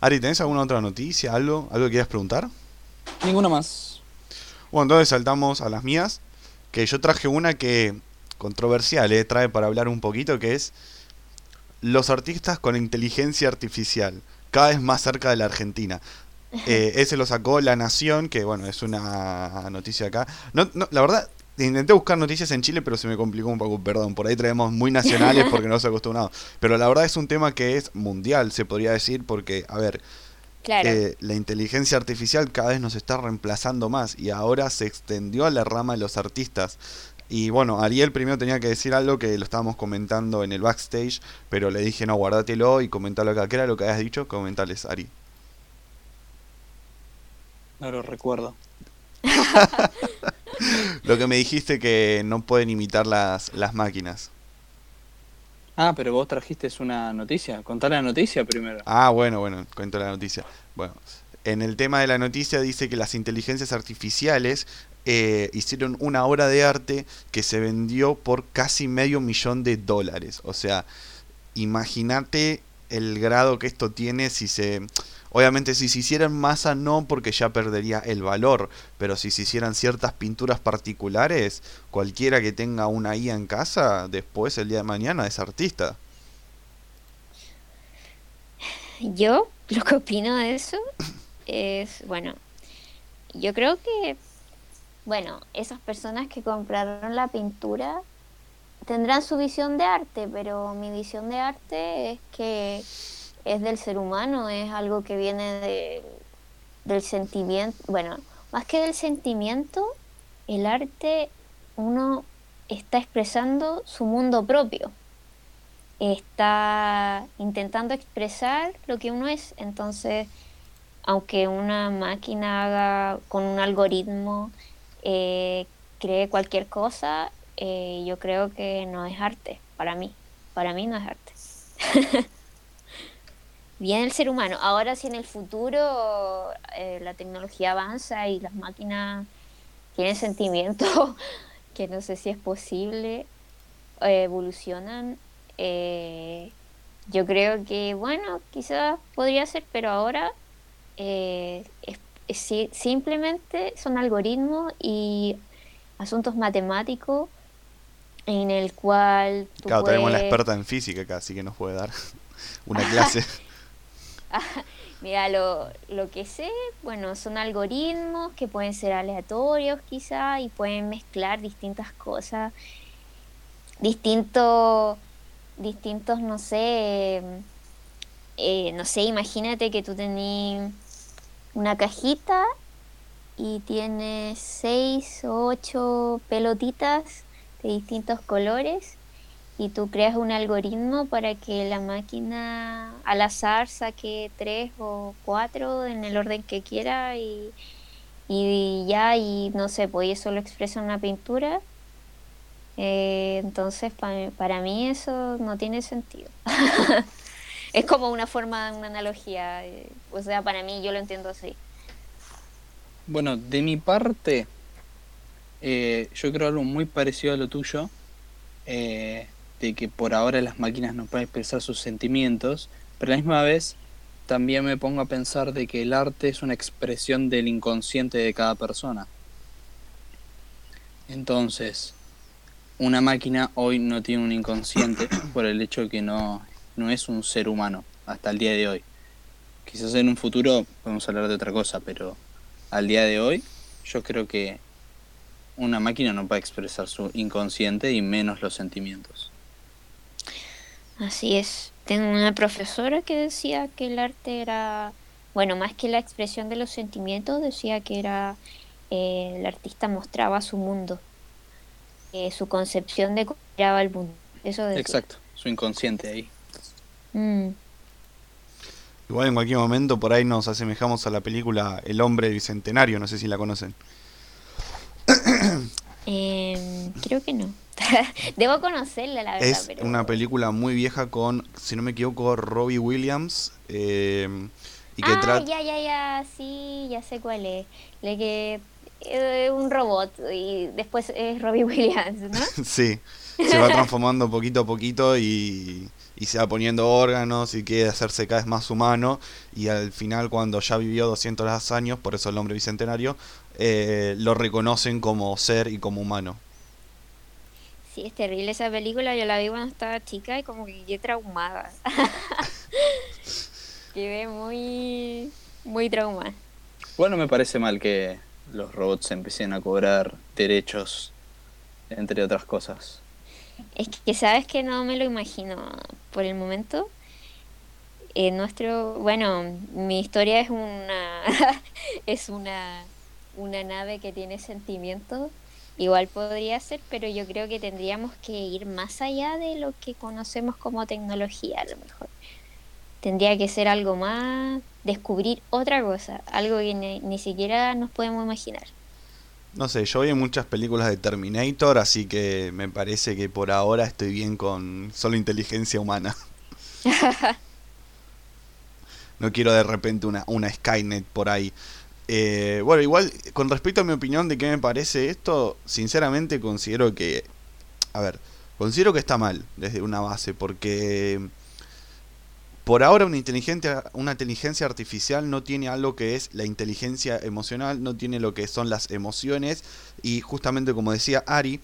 Ari, ¿tenés alguna otra noticia? ¿Algo? ¿Algo que quieras preguntar? Ninguno más. Bueno, entonces saltamos a las mías. Que yo traje una que controversial, eh, trae para hablar un poquito, que es los artistas con inteligencia artificial, cada vez más cerca de la Argentina. Eh, ese lo sacó La Nación, que bueno, es una noticia acá. No, no, la verdad, intenté buscar noticias en Chile, pero se me complicó un poco, perdón. Por ahí traemos muy nacionales porque no se acostumbrado. Pero la verdad es un tema que es mundial, se podría decir, porque, a ver, Claro. eh, la inteligencia artificial cada vez nos está reemplazando más y ahora se extendió a la rama de los artistas. Y bueno, Ariel primero tenía que decir algo que lo estábamos comentando en el backstage, pero le dije no, guardátelo y comentalo acá. ¿Qué era lo que habías dicho? Comentales, Ari. No lo recuerdo. Lo que me dijiste que no pueden imitar las, las máquinas. Ah, pero vos trajiste una noticia. Contá la noticia primero. Ah, bueno, bueno, cuento la noticia. Bueno, en el tema de la noticia dice que las inteligencias artificiales eh, hicieron una obra de arte que se vendió por casi medio millón de dólares. O sea, imagínate el grado que esto tiene si se... Obviamente si se hiciera en masa no porque ya perdería el valor, pero si se hicieran ciertas pinturas particulares, cualquiera que tenga una IA en casa, después el día de mañana es artista. Yo lo que opino de eso es, bueno, yo creo que, bueno, esas personas que compraron la pintura tendrán su visión de arte, pero mi visión de arte es que es del ser humano, es algo que viene de- del sentimiento, bueno, más que del sentimiento, el arte uno está expresando su mundo propio está intentando expresar lo que uno es. Entonces, aunque una máquina haga con un algoritmo, eh, cree cualquier cosa, eh, yo creo que no es arte, para mí. Para mí no es arte. Bien el ser humano. Ahora si en el futuro eh, la tecnología avanza y las máquinas tienen sentimientos, que no sé si es posible, evolucionan, eh, yo creo que, bueno, quizás podría ser, pero ahora es si- simplemente son algoritmos y asuntos matemáticos en el cual tú Claro, tenemos la experta en física acá, así que nos puede dar una clase. Mira, lo, lo que sé, bueno, son algoritmos que pueden ser aleatorios quizá y pueden mezclar distintas cosas, distintos, distintos, no sé, eh, no sé, imagínate que tú tenés una cajita y tienes seis o ocho pelotitas de distintos colores y tú creas un algoritmo para que la máquina al azar saque tres o cuatro en el orden que quiera y, y ya, y no sé, pues eso lo expresa en una pintura. Eh, entonces, pa- para mí eso no tiene sentido. es como una forma, una analogía. eh, o sea, para mí yo lo entiendo así. Bueno, de mi parte, eh, yo creo algo muy parecido a lo tuyo, eh, de que por ahora las máquinas no pueden expresar sus sentimientos, pero a la misma vez también me pongo a pensar de que el arte es una expresión del inconsciente de cada persona. Entonces, una máquina hoy no tiene un inconsciente por el hecho que no, no es un ser humano hasta el día de hoy. Quizás en un futuro podemos hablar de otra cosa, pero al día de hoy yo creo que una máquina no puede expresar su inconsciente y menos los sentimientos. Así es. Tengo una profesora que decía que el arte era, bueno, más que la expresión de los sentimientos, decía que era eh, el artista mostraba su mundo, eh, su concepción de cómo miraba el mundo. Eso decía. Exacto, su inconsciente ahí. Mm. Igual en cualquier momento por ahí nos asemejamos a la película El hombre bicentenario, no sé si la conocen. Em, creo que no. Debo conocerla, la verdad. Es pero... una película muy vieja con, si no me equivoco, Robbie Williams. eh, y que ah, ya, ya, ya, sí, ya sé cuál es. La que eh, un robot y después es Robbie Williams, ¿no? Sí, se va transformando poquito a poquito y, y se va poniendo órganos y quiere hacerse cada vez más humano. Y al final, cuando ya vivió 200 años, por eso el hombre bicentenario, eh, lo reconocen como ser y como humano. Sí, es terrible esa película. Yo la vi cuando estaba chica y como que quedé traumada. Quedé muy, muy traumada. Bueno, me parece mal que los robots empiecen a cobrar derechos, entre otras cosas. Es que sabes que no me lo imagino por el momento. Eh, nuestro, bueno, mi historia es una es una una nave que tiene sentimientos. Igual podría ser, pero yo creo que tendríamos que ir más allá de lo que conocemos como tecnología, a lo mejor. Tendría que ser algo más, descubrir otra cosa, algo que ni, ni siquiera nos podemos imaginar. No sé, yo vi muchas películas de Terminator, así que me parece que por ahora estoy bien con solo inteligencia humana. No quiero de repente una, una Skynet por ahí. Eh, bueno, igual, con respecto a mi opinión de qué me parece esto, sinceramente considero que... A ver, considero que está mal desde una base, porque por ahora una inteligencia, una inteligencia artificial no tiene algo que es la inteligencia emocional, no tiene lo que son las emociones y justamente como decía Ari,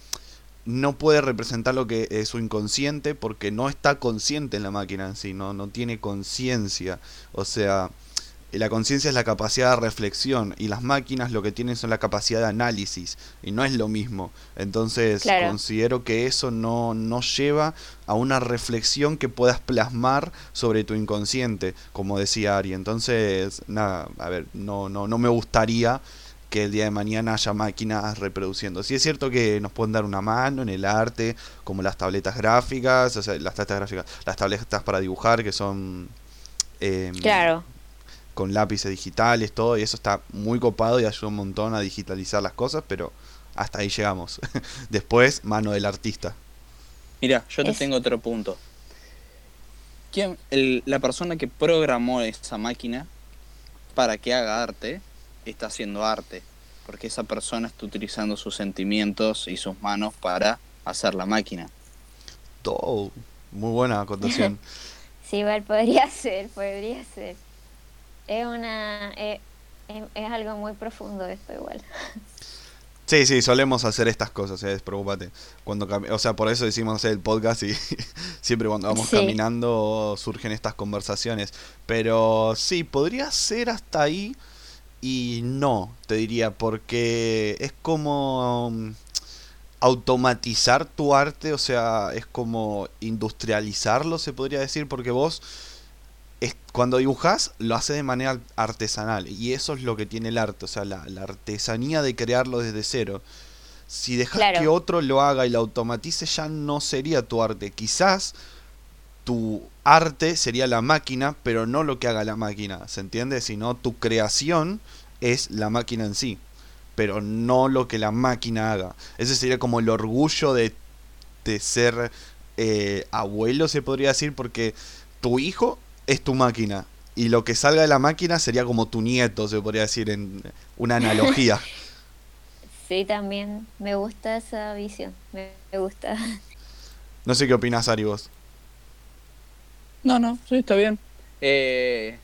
no puede representar lo que es su inconsciente porque no está consciente en la máquina en sí, no, no tiene conciencia. O sea, la conciencia es la capacidad de reflexión y las máquinas lo que tienen son la capacidad de análisis y no es lo mismo. Entonces Claro. considero que eso no, no lleva a una reflexión que puedas plasmar sobre tu inconsciente, como decía Ari. Entonces, nada, a ver, no, no, no me gustaría que el día de mañana haya máquinas reproduciendo. Sí es cierto que nos pueden dar una mano en el arte, como las tabletas gráficas, o sea, las tabletas gráficas, las tabletas para dibujar que son em, Claro, con lápices digitales, todo, y eso está muy copado y ayuda un montón a digitalizar las cosas, pero hasta ahí llegamos. Después, mano del artista. Mira, yo te Es- tengo otro punto. ¿Quién, el- la persona que programó esa máquina para que haga arte está haciendo arte, porque esa persona está utilizando sus sentimientos y sus manos para hacer la máquina. Todo. Muy buena acotación. sí, igual podría ser, podría ser. Es una, es, es- es algo muy profundo esto igual. Sí, sí, solemos hacer estas cosas, eh, despreocúpate. Cuando o sea, por eso decimos hacer el podcast y siempre cuando vamos Sí. caminando surgen estas conversaciones. Pero sí, podría ser hasta ahí y no, te diría, porque es como mm, automatizar tu arte, o sea, es como industrializarlo, se podría decir, porque vos es, cuando dibujas lo haces de manera artesanal y eso es lo que tiene el arte, o sea, la, la artesanía de crearlo desde cero. Si dejas Claro. que otro lo haga y lo automatice ya no sería tu arte. Quizás tu arte sería la máquina, pero no lo que haga la máquina, ¿se entiende? Sino tu creación es la máquina en sí, pero no lo que la máquina haga. Ese sería como el orgullo de, de ser eh, abuelo, se podría decir, porque tu hijo es tu máquina y lo que salga de la máquina sería como tu nieto, se podría decir en una analogía. Sí, también me gusta esa visión, me, gusta. No sé qué opinas, Ari, vos. No, no, sí, está bien. Eh,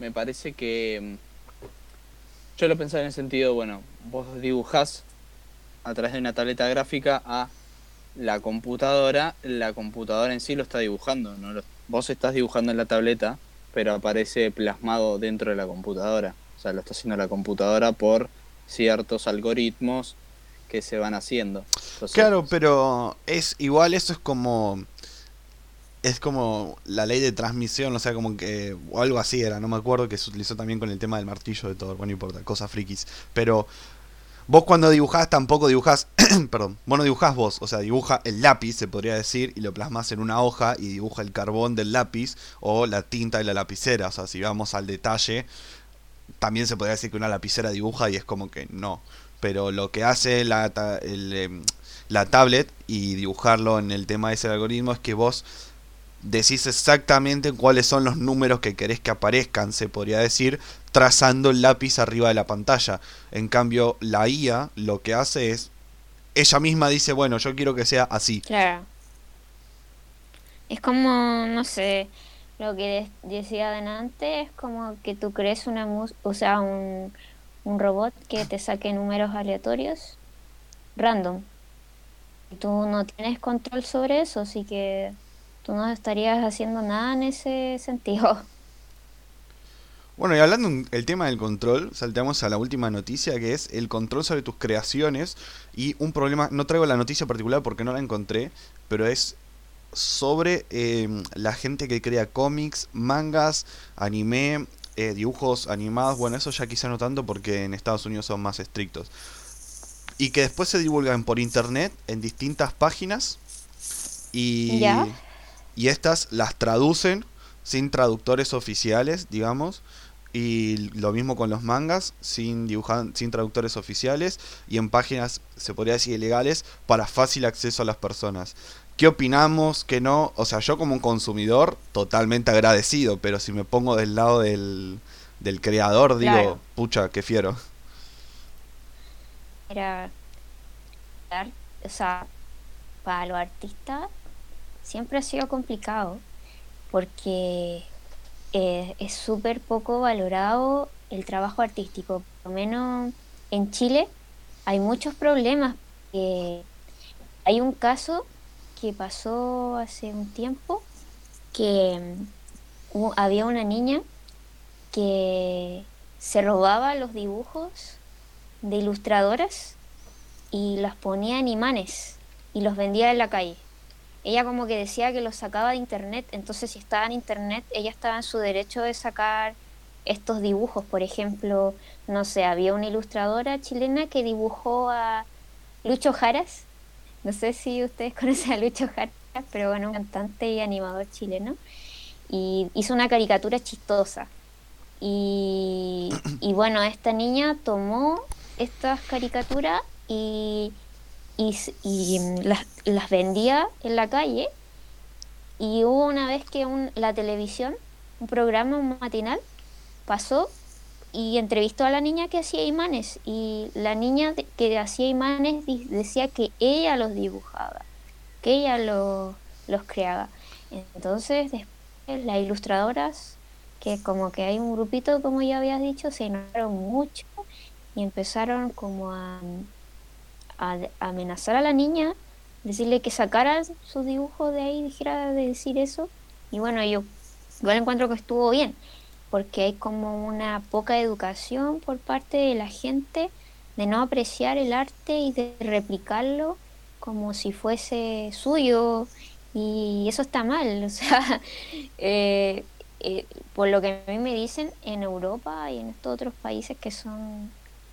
me parece que mm, yo lo pensaba en el sentido, bueno, vos dibujás a través de una tableta gráfica a la computadora, la computadora en sí lo está dibujando, ¿no? Vos estás dibujando en la tableta, pero aparece plasmado dentro de la computadora. O sea, lo está haciendo la computadora por ciertos algoritmos que se van haciendo. claro, pero es igual, eso es como es como la ley de transmisión, o sea, como que, o algo así era, no me acuerdo, que se utilizó también con el tema del martillo de todo, bueno, no importa, cosas frikis. Pero vos cuando dibujás tampoco dibujás, perdón, vos no dibujás vos, o sea, dibuja el lápiz, se podría decir, y lo plasmas en una hoja y dibuja el carbón del lápiz o la tinta de la lapicera, o sea, si vamos al detalle, también se podría decir que una lapicera dibuja y es como que no. Pero lo que hace la, em, la tablet y dibujarlo en el tema de ese algoritmo es que vos decís exactamente cuáles son los números que querés que aparezcan, se podría decir, trazando el lápiz arriba de la pantalla. En cambio, la IA lo que hace es, ella misma dice, bueno, yo quiero que sea así. Claro. Es como, no sé, lo que decía adelante es como que tú crees una o sea, un, un robot que te saque números aleatorios random. Y tú no tienes control sobre eso, así que tú no estarías haciendo nada en ese sentido. Bueno, y hablando del tema del control, saltamos a la última noticia que es el control sobre tus creaciones. Y un problema, no traigo la noticia particular porque no la encontré, pero es sobre eh, la gente que crea cómics, mangas, anime, eh, dibujos animados, bueno, eso ya quizá no tanto porque en Estados Unidos son más estrictos. Y que después se divulgan por internet en distintas páginas. Y y estas las traducen sin traductores oficiales, digamos, y lo mismo con los mangas, sin sin traductores oficiales y en páginas, se podría decir, ilegales para fácil acceso a las personas. ¿Qué opinamos? que no? O sea, yo como un consumidor, totalmente agradecido, pero si me pongo del lado del, del creador, digo, pucha, qué fiero. Era, o sea, para los artistas siempre ha sido complicado porque eh, es súper poco valorado el trabajo artístico. Por lo menos en Chile hay muchos problemas. hay un caso que pasó hace un tiempo que mm, había una niña que se robaba los dibujos de ilustradoras y las ponía en imanes y los vendía en la calle ella como que decía que lo sacaba de internet, entonces si estaba en internet, ella estaba en su derecho de sacar estos dibujos. Por ejemplo, no sé, había una ilustradora chilena que dibujó a Lucho Jaras. No sé si ustedes conocen a Lucho Jaras, pero bueno, un cantante y animador chileno. Y hizo una caricatura chistosa. Y, y bueno, esta niña tomó estas caricaturas y y, las, las, vendía en la calle. Y hubo una vez que un, la televisión, un programa matinal, pasó y entrevistó a la niña que hacía imanes. Y la niña que hacía imanes decía que ella los dibujaba, que ella los creaba. Entonces, después las ilustradoras, que como que hay un grupito, como ya habías dicho, se enojaron mucho y empezaron como a a, amenazar a la niña, decirle que sacara sus dibujos de ahí, dijera de decir eso. Y bueno, yo igual encuentro que estuvo bien, porque hay como una poca educación por parte de la gente de no apreciar el arte y de replicarlo como si fuese suyo y eso está mal, o sea, eh, eh, por lo que a mí me dicen en Europa y en estos otros países que son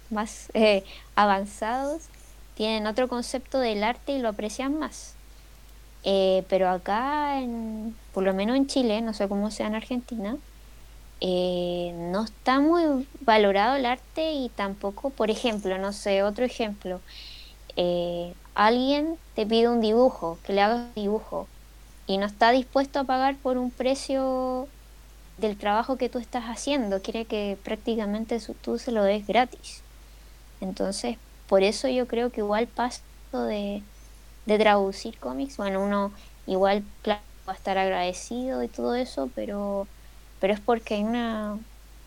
más eh, avanzados, tienen otro concepto del arte y lo aprecian más. Eh, pero acá, en, por lo menos en Chile, no sé cómo sea en Argentina, eh, no está muy valorado el arte y tampoco, por ejemplo, no sé, otro ejemplo, eh, alguien te pide un dibujo, que le hagas un dibujo y no está dispuesto a pagar por un precio del trabajo que tú estás haciendo, quiere que prácticamente tú se lo des gratis. Entonces, por eso yo creo que igual paso de, de traducir cómics, bueno, uno igual claro, va a estar agradecido y todo eso, pero, pero es porque hay una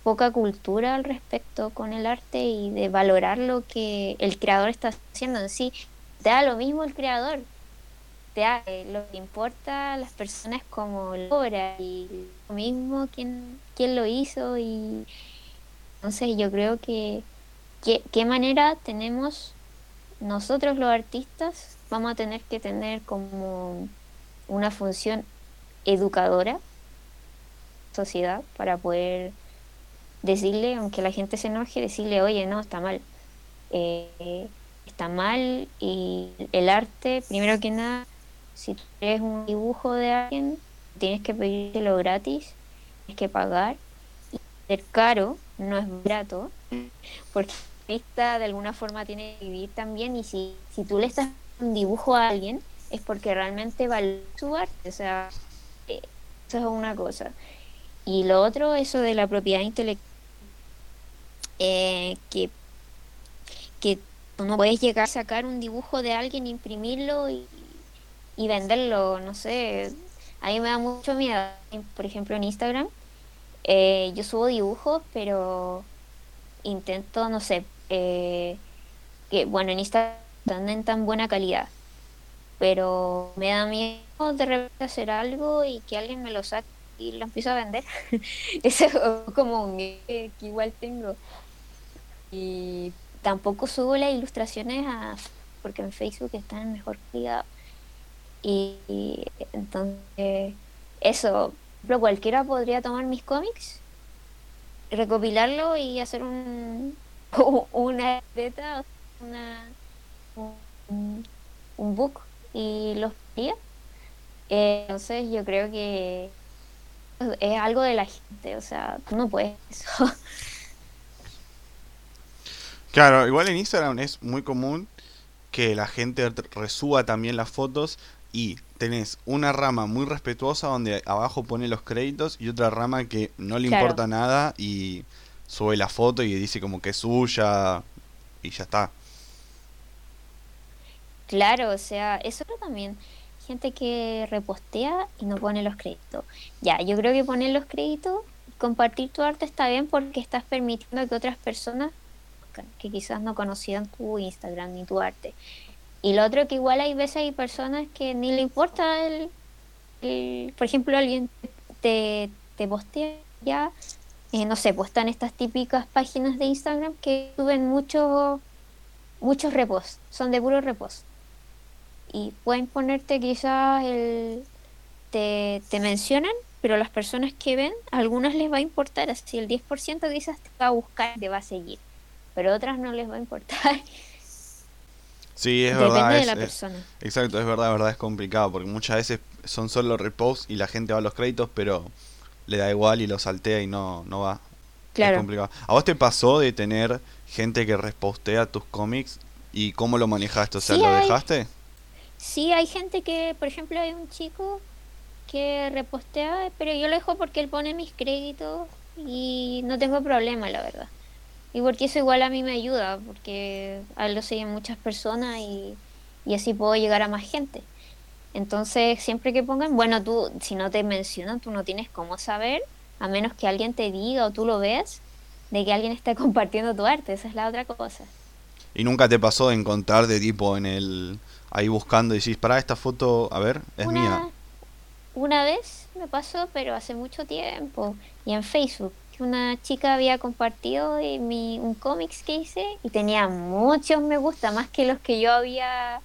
poca cultura al respecto con el arte y de valorar lo que el creador está haciendo en sí. Te da lo mismo el creador, te da eh, lo que importa a las personas como la obra y lo mismo quién, quién lo hizo y entonces yo creo que qué manera tenemos nosotros los artistas vamos a tener que tener como una función educadora sociedad para poder decirle, aunque la gente se enoje, decirle, oye, no, está mal. Eh, está mal y el arte, primero que nada, si tú eres un dibujo de alguien, tienes que pedírselo gratis, tienes que pagar. Y ser caro no es barato, porque de alguna forma tiene que vivir también y si, si tú le estás un dibujo a alguien, es porque realmente vale su arte, o sea, eh, eso es una cosa. Y lo otro, eso de la propiedad intelectual eh, que, que no puedes llegar a sacar un dibujo de alguien, imprimirlo y, venderlo, no sé, a mí me da mucho miedo, por ejemplo en Instagram, eh, yo subo dibujos, pero intento, no sé, eh, que bueno, en Instagram están en tan buena calidad, pero me da miedo de repente hacer algo y que alguien me lo saque y lo empiezo a vender. Eso es como un que igual tengo y tampoco subo las ilustraciones a porque en Facebook están mejor cuidado y, entonces eso pero cualquiera podría tomar mis cómics recopilarlo y hacer un una beta una un, book y los eh, entonces yo creo que es algo de la gente o sea tú no puedes eso. Claro, igual en Instagram es muy común que la gente resuba también las fotos y tenés una rama muy respetuosa donde abajo pone los créditos y otra rama que no le importa nada y sube la foto y dice como que es suya y ya está. Claro, o sea, eso también. Gente que repostea y no pone los créditos. Ya, yo creo que poner los créditos, compartir tu arte está bien porque estás permitiendo que otras personas que quizás no conocían tu Instagram ni tu arte. Y lo otro que igual hay veces hay personas que ni le importa el, por ejemplo, alguien te, te postea ya, eh, no sé, pues están estas típicas páginas de Instagram que suben muchos muchos reposts, son de puro repost. Y pueden ponerte quizás el... Te, te mencionan, pero las personas que ven, a algunas les va a importar, así el 10% quizás te va a buscar, te va a seguir pero otras no les va a importar. Sí, es verdad. Depende de la persona. exacto, es verdad, verdad, es complicado, porque muchas veces son solo reposts y la gente va a los créditos, pero le da igual y lo saltea y no, no va. Claro. Es complicado. ¿A vos te pasó de tener gente que repostea tus cómics y cómo lo manejaste? O sea, ¿lo dejaste? Sí, hay gente que, por ejemplo, hay un chico que repostea, pero yo lo dejo porque él pone mis créditos y no tengo problema, la verdad. Y porque eso igual a mí me ayuda, porque a él lo siguen muchas personas y, así puedo llegar a más gente. Entonces, siempre que pongan, bueno, tú, si no te mencionan, tú no tienes cómo saber, a menos que alguien te diga o tú lo veas, de que alguien está compartiendo tu arte, esa es la otra cosa. ¿Y nunca te pasó de encontrar de tipo en el, ahí buscando y decís, para esta foto, a ver, es mía? Una vez me pasó, pero hace mucho tiempo, y en Facebook una chica había compartido mi, un cómics que hice y tenía muchos me gusta, más que los que yo había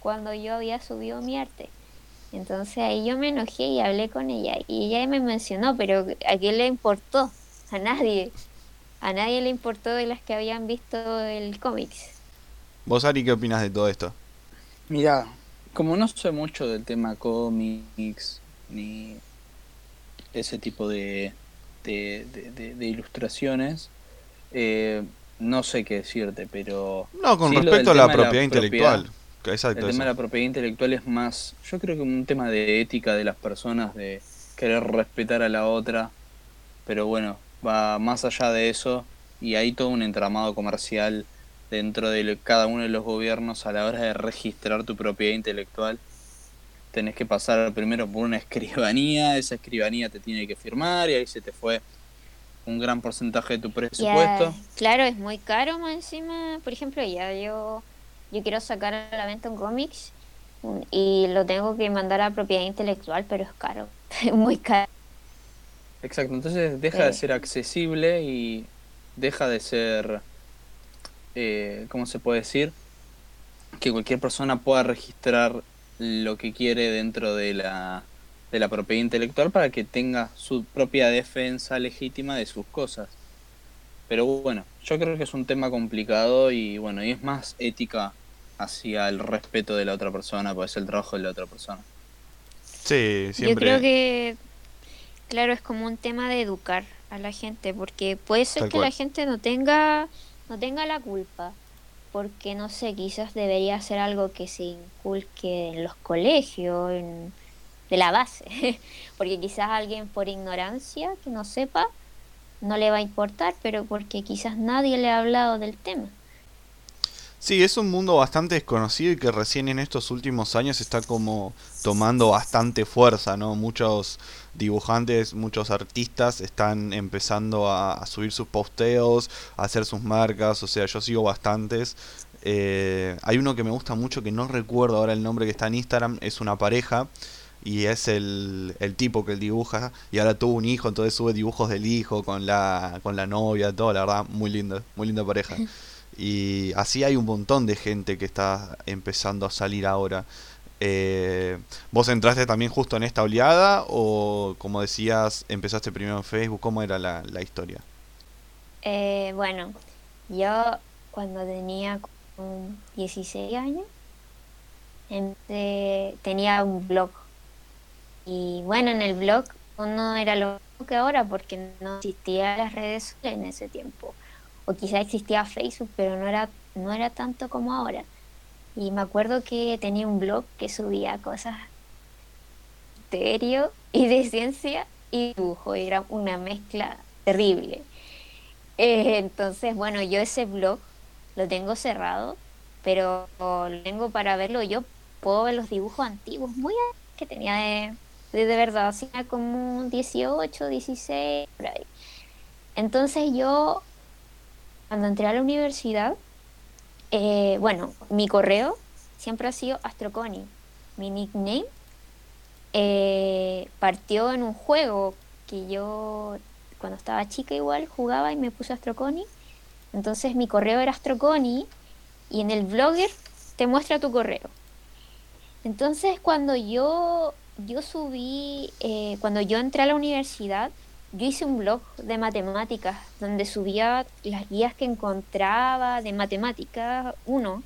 cuando yo había subido mi arte. Entonces ahí yo me enojé y hablé con ella y ella me mencionó, pero ¿a quién le importó? A nadie. A nadie le importó de las que habían visto el cómics. ¿Vos, Ari, qué opinas de todo esto? Mira, como no sé mucho del tema cómics ni ese tipo de, de, ilustraciones, eh, no sé qué decirte, pero... No, con respecto a la propiedad intelectual. El tema de la propiedad intelectual es más, yo creo que un tema de ética de las personas, de querer respetar a la otra, pero bueno, va más allá de eso y hay todo un entramado comercial dentro de cada uno de los gobiernos a la hora de registrar tu propiedad intelectual. Tenés que pasar primero por una escribanía, esa escribanía te tiene que firmar y ahí se te fue un gran porcentaje de tu presupuesto. claro, es muy caro más encima. Por ejemplo, ya yo, yo quiero sacar a la venta un cómics y lo tengo que mandar a propiedad intelectual, pero es caro, muy caro. Exacto, entonces deja de ser accesible y deja de ser, eh, ¿cómo se puede decir? Que cualquier persona pueda registrar lo que quiere dentro de la, de la propiedad intelectual para que tenga su propia defensa legítima de sus cosas. Pero bueno, yo creo que es un tema complicado y bueno, y es más ética hacia el respeto de la otra persona, pues es el trabajo de la otra persona. Sí, siempre. Yo creo que, claro, es como un tema de educar a la gente, porque puede ser que la gente no tenga, no tenga la culpa, porque no sé, quizás debería ser algo que se inculque en los colegios, en, de la base, porque quizás alguien por ignorancia que no sepa no le va a importar, pero porque quizás nadie le ha hablado del tema. Sí, es un mundo bastante desconocido y que recién en estos últimos años está como tomando bastante fuerza, ¿no? Muchos dibujantes, muchos artistas están empezando a, subir sus posteos, a hacer sus marcas, o sea, yo sigo bastantes. Eh, hay uno que me gusta mucho que no recuerdo ahora el nombre que está en Instagram, es una pareja y es el, el tipo que él dibuja y ahora tuvo un hijo, entonces sube dibujos del hijo con la, con la novia, todo, la verdad, muy lindo, muy linda pareja. Y así hay un montón de gente que está empezando a salir ahora. Eh, ¿Vos entraste también justo en esta oleada o como decías, empezaste primero en Facebook? ¿Cómo era la, historia? Eh, bueno, yo cuando tenía 16 años tenía un blog. Y bueno, en el blog no era lo que ahora porque no existía las redes sociales en ese tiempo o quizá existía Facebook, pero no era, no era tanto como ahora. Y me acuerdo que tenía un blog que subía cosas serio y de ciencia y dibujo, era una mezcla terrible. Eh, entonces, bueno, yo ese blog lo tengo cerrado, pero lo tengo para verlo. Yo puedo ver los dibujos antiguos, muy que tenía de, de, de verdad, así como 18, 16, por ahí. Entonces yo cuando entré a la universidad, eh, bueno, mi correo siempre ha sido Astroconi. Mi nickname eh, partió en un juego que yo cuando estaba chica igual jugaba y me puse Astroconi. Entonces mi correo era Astroconi y en el blogger te muestra tu correo. Entonces cuando yo, yo subí, eh, cuando yo entré a la universidad, yo hice un blog de matemáticas donde subía las guías que encontraba de matemáticas 1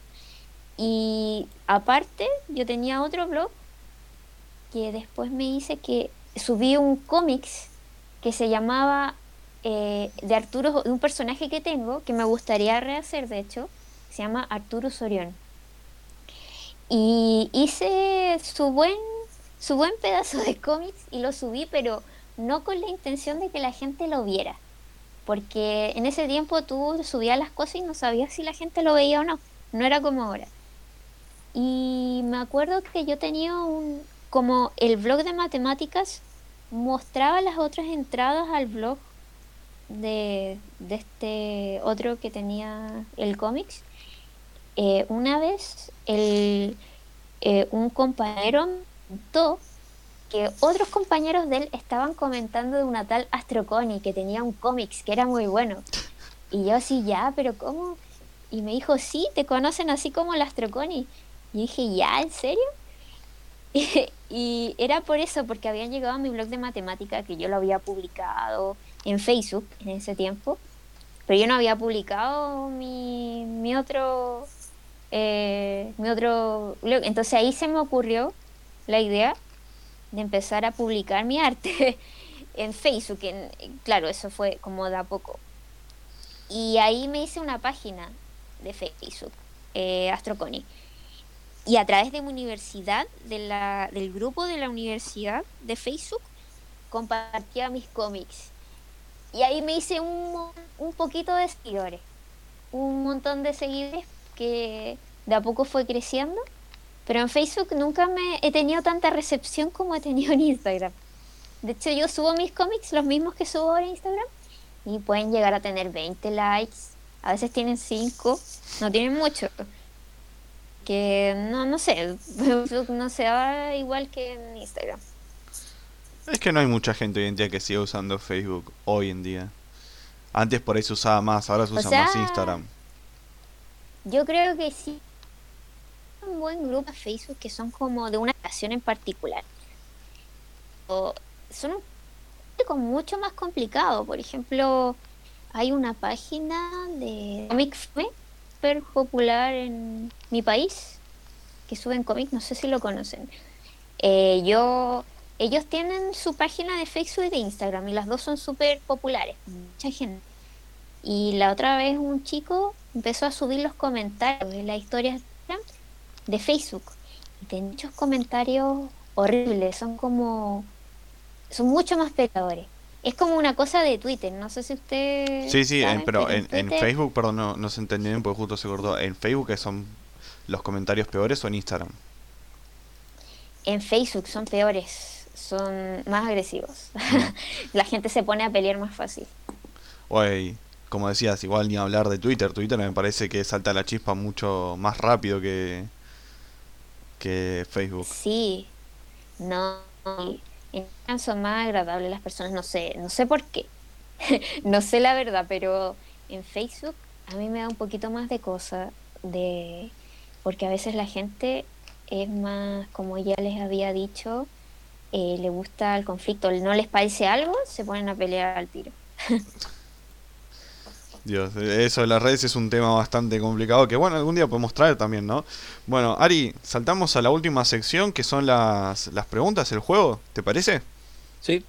y aparte yo tenía otro blog que después me hice que subí un cómics que se llamaba eh, de Arturo, de un personaje que tengo que me gustaría rehacer de hecho, se llama Arturo Sorión. Y hice su buen, su buen pedazo de cómics y lo subí, pero no con la intención de que la gente lo viera, porque en ese tiempo tú subías las cosas y no sabías si la gente lo veía o no, no era como ahora. Y me acuerdo que yo tenía un, como el blog de matemáticas mostraba las otras entradas al blog de, este otro que tenía el cómics. Eh, una vez el, eh, un compañero contó otros compañeros de él estaban comentando de una tal Astroconi que tenía un cómics que era muy bueno. Y yo así, ya, pero ¿cómo? Y me dijo, sí, te conocen así como la Astroconi. Y dije, ya, ¿en serio? y era por eso, porque habían llegado a mi blog de matemática, que yo lo había publicado en Facebook en ese tiempo, pero yo no había publicado mi, mi otro eh, mi otro blog. Entonces ahí se me ocurrió la idea de empezar a publicar mi arte en Facebook. En, claro, eso fue como de a poco. Y ahí me hice una página de Facebook, eh, Astroconi. Y a través de mi universidad, del grupo de la universidad de Facebook, compartía mis cómics. Y ahí me hice un, un poquito de seguidores. un montón de seguidores que de a poco fue creciendo. Pero en Facebook nunca me he tenido tanta recepción como he tenido en Instagram. De hecho, yo subo mis cómics, los mismos que subo en Instagram, y pueden llegar a tener 20 likes. A veces tienen 5, no tienen mucho. Que no, no sé, Facebook no se va igual que en Instagram. Es que no hay mucha gente hoy en día que siga usando Facebook hoy en día. Antes por ahí se usaba más, ahora se O usa sea, más Instagram. Yo creo que sí. Un buen grupo de Facebook que son como de una ocasión en particular. O son un poco mucho más complicado. Por ejemplo, hay una página de cómic súper popular en mi país que suben cómics, no sé si lo conocen. Eh, yo, ellos tienen su página de Facebook y de Instagram y las dos son súper populares, mucha gente. Y la otra vez un chico empezó a subir los comentarios de las historias de de Facebook. Y tiene muchos comentarios horribles, son como... son mucho más pecadores. Es como una cosa de Twitter, no sé si usted... Sí, sí, sabe, en- pero en, Facebook, perdón, no, no se entendió bien porque justo se cortó. ¿En Facebook que son los comentarios peores o en Instagram? En Facebook son peores, son más agresivos. la gente se pone a pelear más fácil. Oye, como decías, igual ni hablar de Twitter. Twitter me parece que salta la chispa mucho más rápido que, que Facebook. Sí, no. En son más agradables las personas, no sé, no sé por qué. no sé la verdad, pero en Facebook a mí me da un poquito más de cosa de porque a veces la gente es más, como ya les había dicho, eh, le gusta el conflicto, no les parece algo, se ponen a pelear al tiro. Dios, eso de las redes es un tema bastante complicado que bueno, algún día podemos traer también, ¿no? Bueno, Ari, saltamos a la última sección que son las, las preguntas, el juego, ¿te parece? Sí,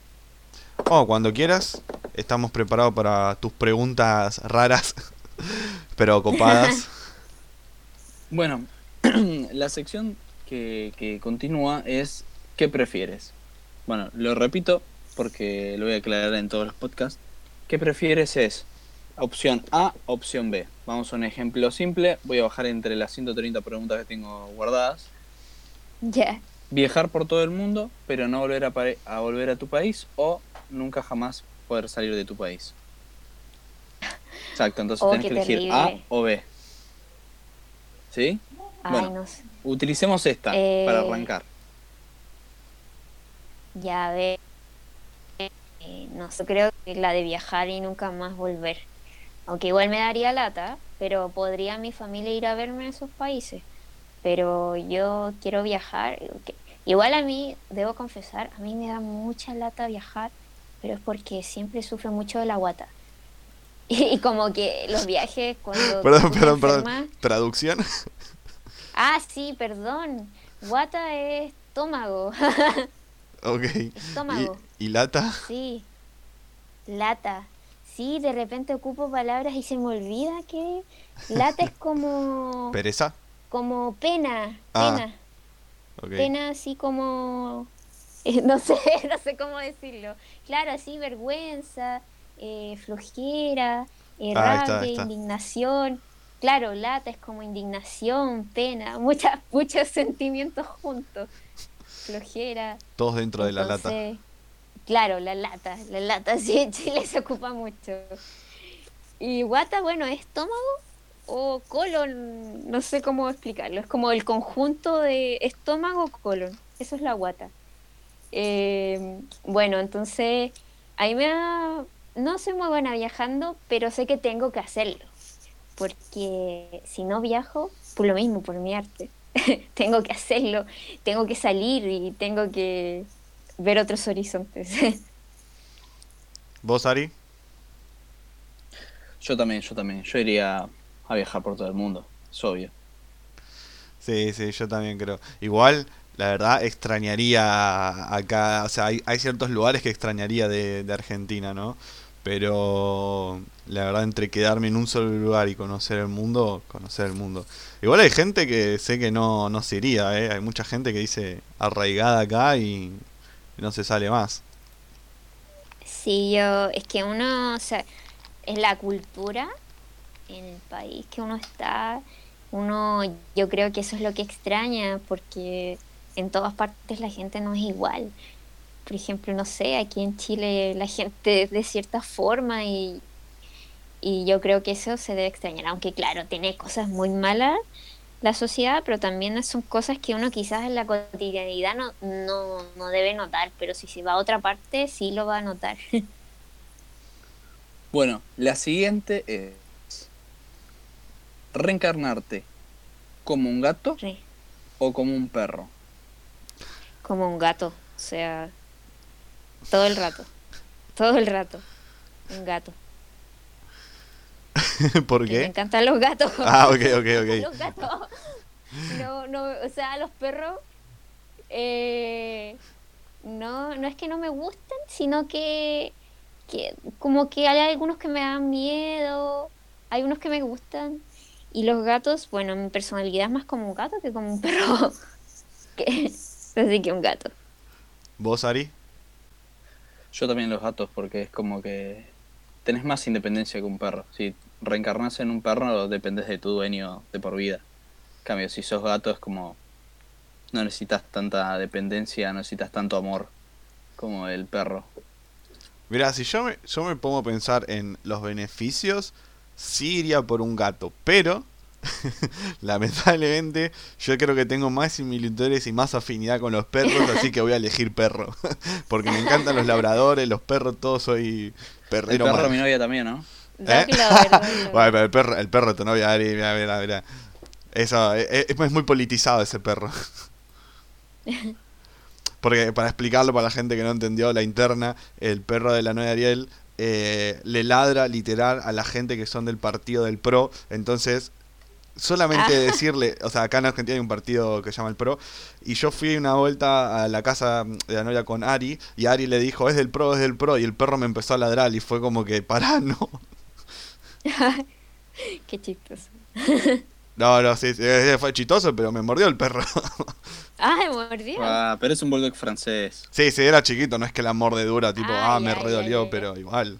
Oh, cuando quieras, estamos preparados para tus preguntas raras, pero copadas. Bueno, la sección que, que continúa es ¿qué prefieres? Bueno, lo repito porque lo voy a aclarar en todos los podcasts. ¿Qué prefieres es opción A, opción B? Vamos a un ejemplo simple. Voy a bajar entre las 130 preguntas que tengo guardadas. Ya. Viajar por todo el mundo, pero no volver a, a volver a tu país o nunca jamás poder salir de tu país. Exacto, entonces Oh, tenés que elegir A o B. ¿Sí? Ay, Bueno. no sé. Utilicemos esta Eh, para arrancar. Ya ve. Eh, no sé, creo que la de viajar y nunca más volver. Aunque igual me daría lata, pero podría mi familia ir a verme a esos países. Pero yo quiero viajar. Igual a mí, debo confesar, a mí me da mucha lata viajar, pero es porque siempre sufro mucho de la guata. Y, como que los viajes cuando... perdón, perdón, perdón. Traducción. Ah, sí, perdón. Guata es estómago. ok. estómago. ¿Y, y lata? Sí, lata. Sí, de repente ocupo palabras y se me olvida que lata es como ¿Pereza? como pena, Ah, pena, pena así como eh, no sé, no sé cómo decirlo. Claro, así vergüenza, eh, flojera, eh, Ah, está, está. indignación. Claro, lata es como indignación, pena, muchas muchos sentimientos juntos. Flojera, Todos dentro de la lata. Claro, la lata, la lata, sí, en Chile se ocupa mucho. Y guata, bueno, estómago o colon, no sé cómo explicarlo, es como el conjunto de estómago, colon, eso es la guata. Eh, bueno, entonces, ahí me no soy muy buena viajando, pero sé que tengo que hacerlo, porque si no viajo, por lo mismo, por mi arte, tengo que hacerlo, tengo que salir y tengo que ver otros horizontes. ¿Vos, Ari? Yo también, yo también. Yo iría a viajar por todo el mundo, es obvio. Sí, sí, yo también creo. Igual, la verdad, extrañaría acá, o sea, hay, hay ciertos lugares que extrañaría de, de Argentina, ¿no? Pero la verdad, entre quedarme en un solo lugar y conocer el mundo, conocer el mundo. Igual hay gente que sé que no, no se iría, ¿eh? Hay mucha gente que dice arraigada acá y no se sale más. Sí, yo, es que uno, o sea, es la cultura en el país que uno está, uno yo creo que eso es lo que extraña porque en todas partes la gente no es igual. Por ejemplo, no sé, aquí en Chile la gente es de cierta forma y, y yo creo que eso se debe extrañar, aunque claro, tiene cosas muy malas la sociedad, pero también son cosas que uno quizás en la cotidianidad no, no, no debe notar, pero si se va a otra parte sí lo va a notar. Bueno, la siguiente es reencarnarte como un gato o como un perro. como un gato, o sea, todo el rato, todo el rato, un gato. ¿Por que Me qué? encantan los gatos. Ah, ok, ok, ok. Los gatos. No, no, o sea, los perros. eh, no, no es que no me gusten, sino que, que como que hay algunos que me dan miedo, hay unos que me gustan. Y los gatos, bueno, mi personalidad es más como un gato que como un perro. Que- Así que un gato. ¿Vos, Ari? Yo también los gatos porque es como que tenés más independencia que un perro. Si reencarnás en un perro dependes de tu dueño de por vida. En cambio, si sos gato es como no necesitas tanta dependencia, no necesitas tanto amor como el perro. Mirá, si yo me, yo me pongo a pensar en los beneficios, sí iría por un gato, pero lamentablemente yo creo que tengo más similitudes y más afinidad con los perros, así que voy a elegir perro. Porque me encantan los labradores, los perros, todo soy El perrero perro mal. mi novia también, ¿no? ¿Eh? Bueno, el perro, el perro de tu novia, Ari, mira, mira, mira. Eso, es, es- es muy politizado ese perro. Porque para explicarlo para la gente que no entendió la interna, el perro de la novia de Ariel eh, le ladra literal a la gente que son del partido del PRO. Entonces, solamente Ah. decirle, o sea, acá en Argentina hay un partido que se llama el PRO, y yo fui una vuelta a la casa de la novia con Ari, y Ari le dijo, es del PRO, es del PRO, y el perro me empezó a ladrar, y fue como que, pará, no. Qué chistoso. No, no, sí, sí, eh, fue chistoso, pero me mordió el perro. Ah, me mordió. Ah, pero es un bulldog francés. sí, sí, era chiquito, no es que la morde dura, tipo, ah, me ay, redolió, ay, ay. pero igual.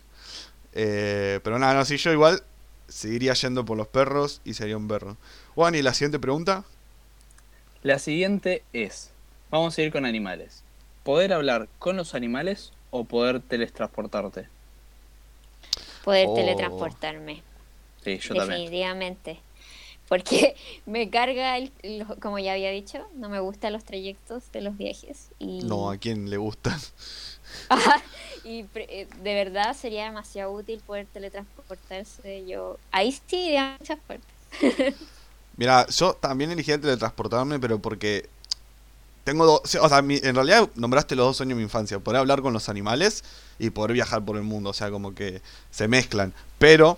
Eh, pero nada, no, sí, yo igual seguiría yendo por los perros y sería un perro. Juan, ¿y la siguiente pregunta? La siguiente es, vamos a ir con animales. ¿Poder hablar con los animales o poder teletransportarte? Poder Oh. Sí, teletransportarme. yo también. definitivamente. Porque me carga, el, lo- como ya había dicho, no me gustan los trayectos de los viajes. Y, No, ¿a quién le gustan? y pre- eh, de verdad sería demasiado útil poder teletransportarse. Yo ahí sí iría a muchas partes. Mira, yo también elegí el teletransportarme, pero porque tengo dos... O sea, mi- en realidad nombraste los dos sueños de mi infancia. Poder hablar con los animales y poder viajar por el mundo. O sea, como que se mezclan. Pero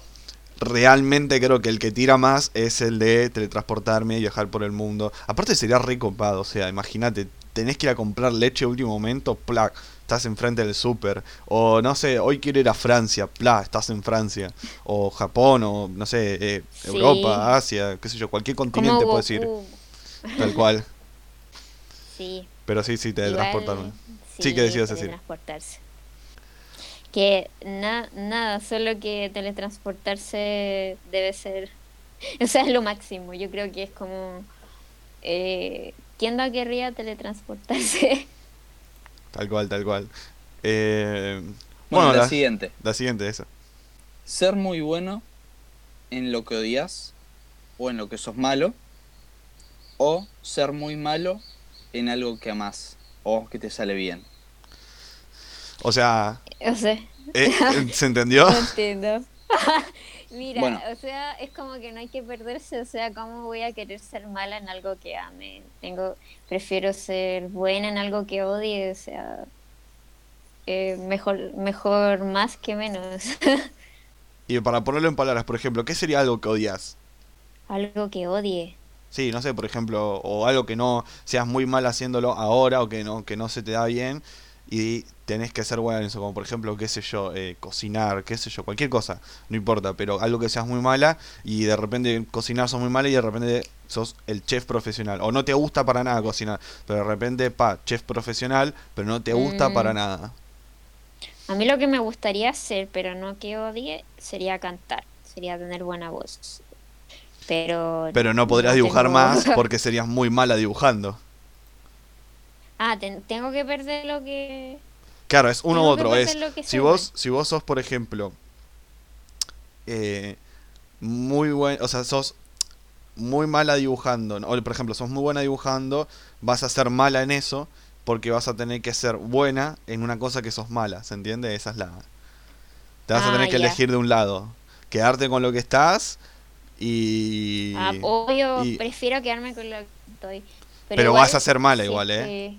realmente creo que el que tira más es el de teletransportarme y viajar por el mundo. Aparte sería re copado. O sea, imagínate, tenés que ir a comprar leche a último momento, plac. Estás enfrente del súper. O no sé, hoy quiero ir a Francia, pla, estás en Francia. O Japón, o no sé, eh, Sí. Europa, Asia, qué sé yo, cualquier continente puedes ir. Tal cual. Sí. Pero sí, sí, teletransportarme. Igual, Sí, ¿qué decías decir? teletransportarse. Que na- nada, solo que teletransportarse debe ser, o sea, es lo máximo. Yo creo que es como, eh, ¿quién no querría teletransportarse? Tal cual, tal cual. Eh, Bueno, bueno, la, la, siguiente. la siguiente, esa. Ser muy bueno en lo que odias o en lo que sos malo. O ser muy malo en algo que amás o que te sale bien. O sea, O sea, eh, eh, ¿se entendió? no entiendo. Mira, Bueno. o sea, es como que no hay que perderse, o sea, ¿cómo voy a querer ser mala en algo que ame? Tengo, prefiero ser buena en algo que odie, o sea, eh, mejor, mejor más que menos. Y para ponerlo en palabras, por ejemplo, ¿qué sería algo que odias? algo que odie. Sí, no sé, por ejemplo, o algo que no seas muy mal haciéndolo ahora o que no, que no se te da bien y tenés que ser bueno en eso, como por ejemplo, qué sé yo, eh, cocinar, qué sé yo, cualquier cosa, no importa, pero algo que seas muy mala y de repente cocinar sos muy mala y de repente sos el chef profesional, o no te gusta para nada cocinar, pero de repente, pa, chef profesional, pero no te gusta Mm. para nada. A mí lo que me gustaría hacer, pero no que odie, sería cantar. Sería tener buena voz. Pero. Pero no podrías dibujar tengo- más porque serías muy mala dibujando. Ah, ten- tengo que perder lo que. Claro, es uno u otro. Es, si vos, si vos sos, por ejemplo, eh, muy buen, o sea, sos muy mala dibujando, o por ejemplo, sos muy buena dibujando, vas a ser mala en eso porque vas a tener que ser buena en una cosa que sos mala, ¿se entiende? Esa es la... Te vas a Ah, tener que elegir de un lado, quedarte con lo que estás y... Ah, obvio, y- prefiero quedarme con lo que estoy. Pero igual, vas a ser mala igual, ¿eh?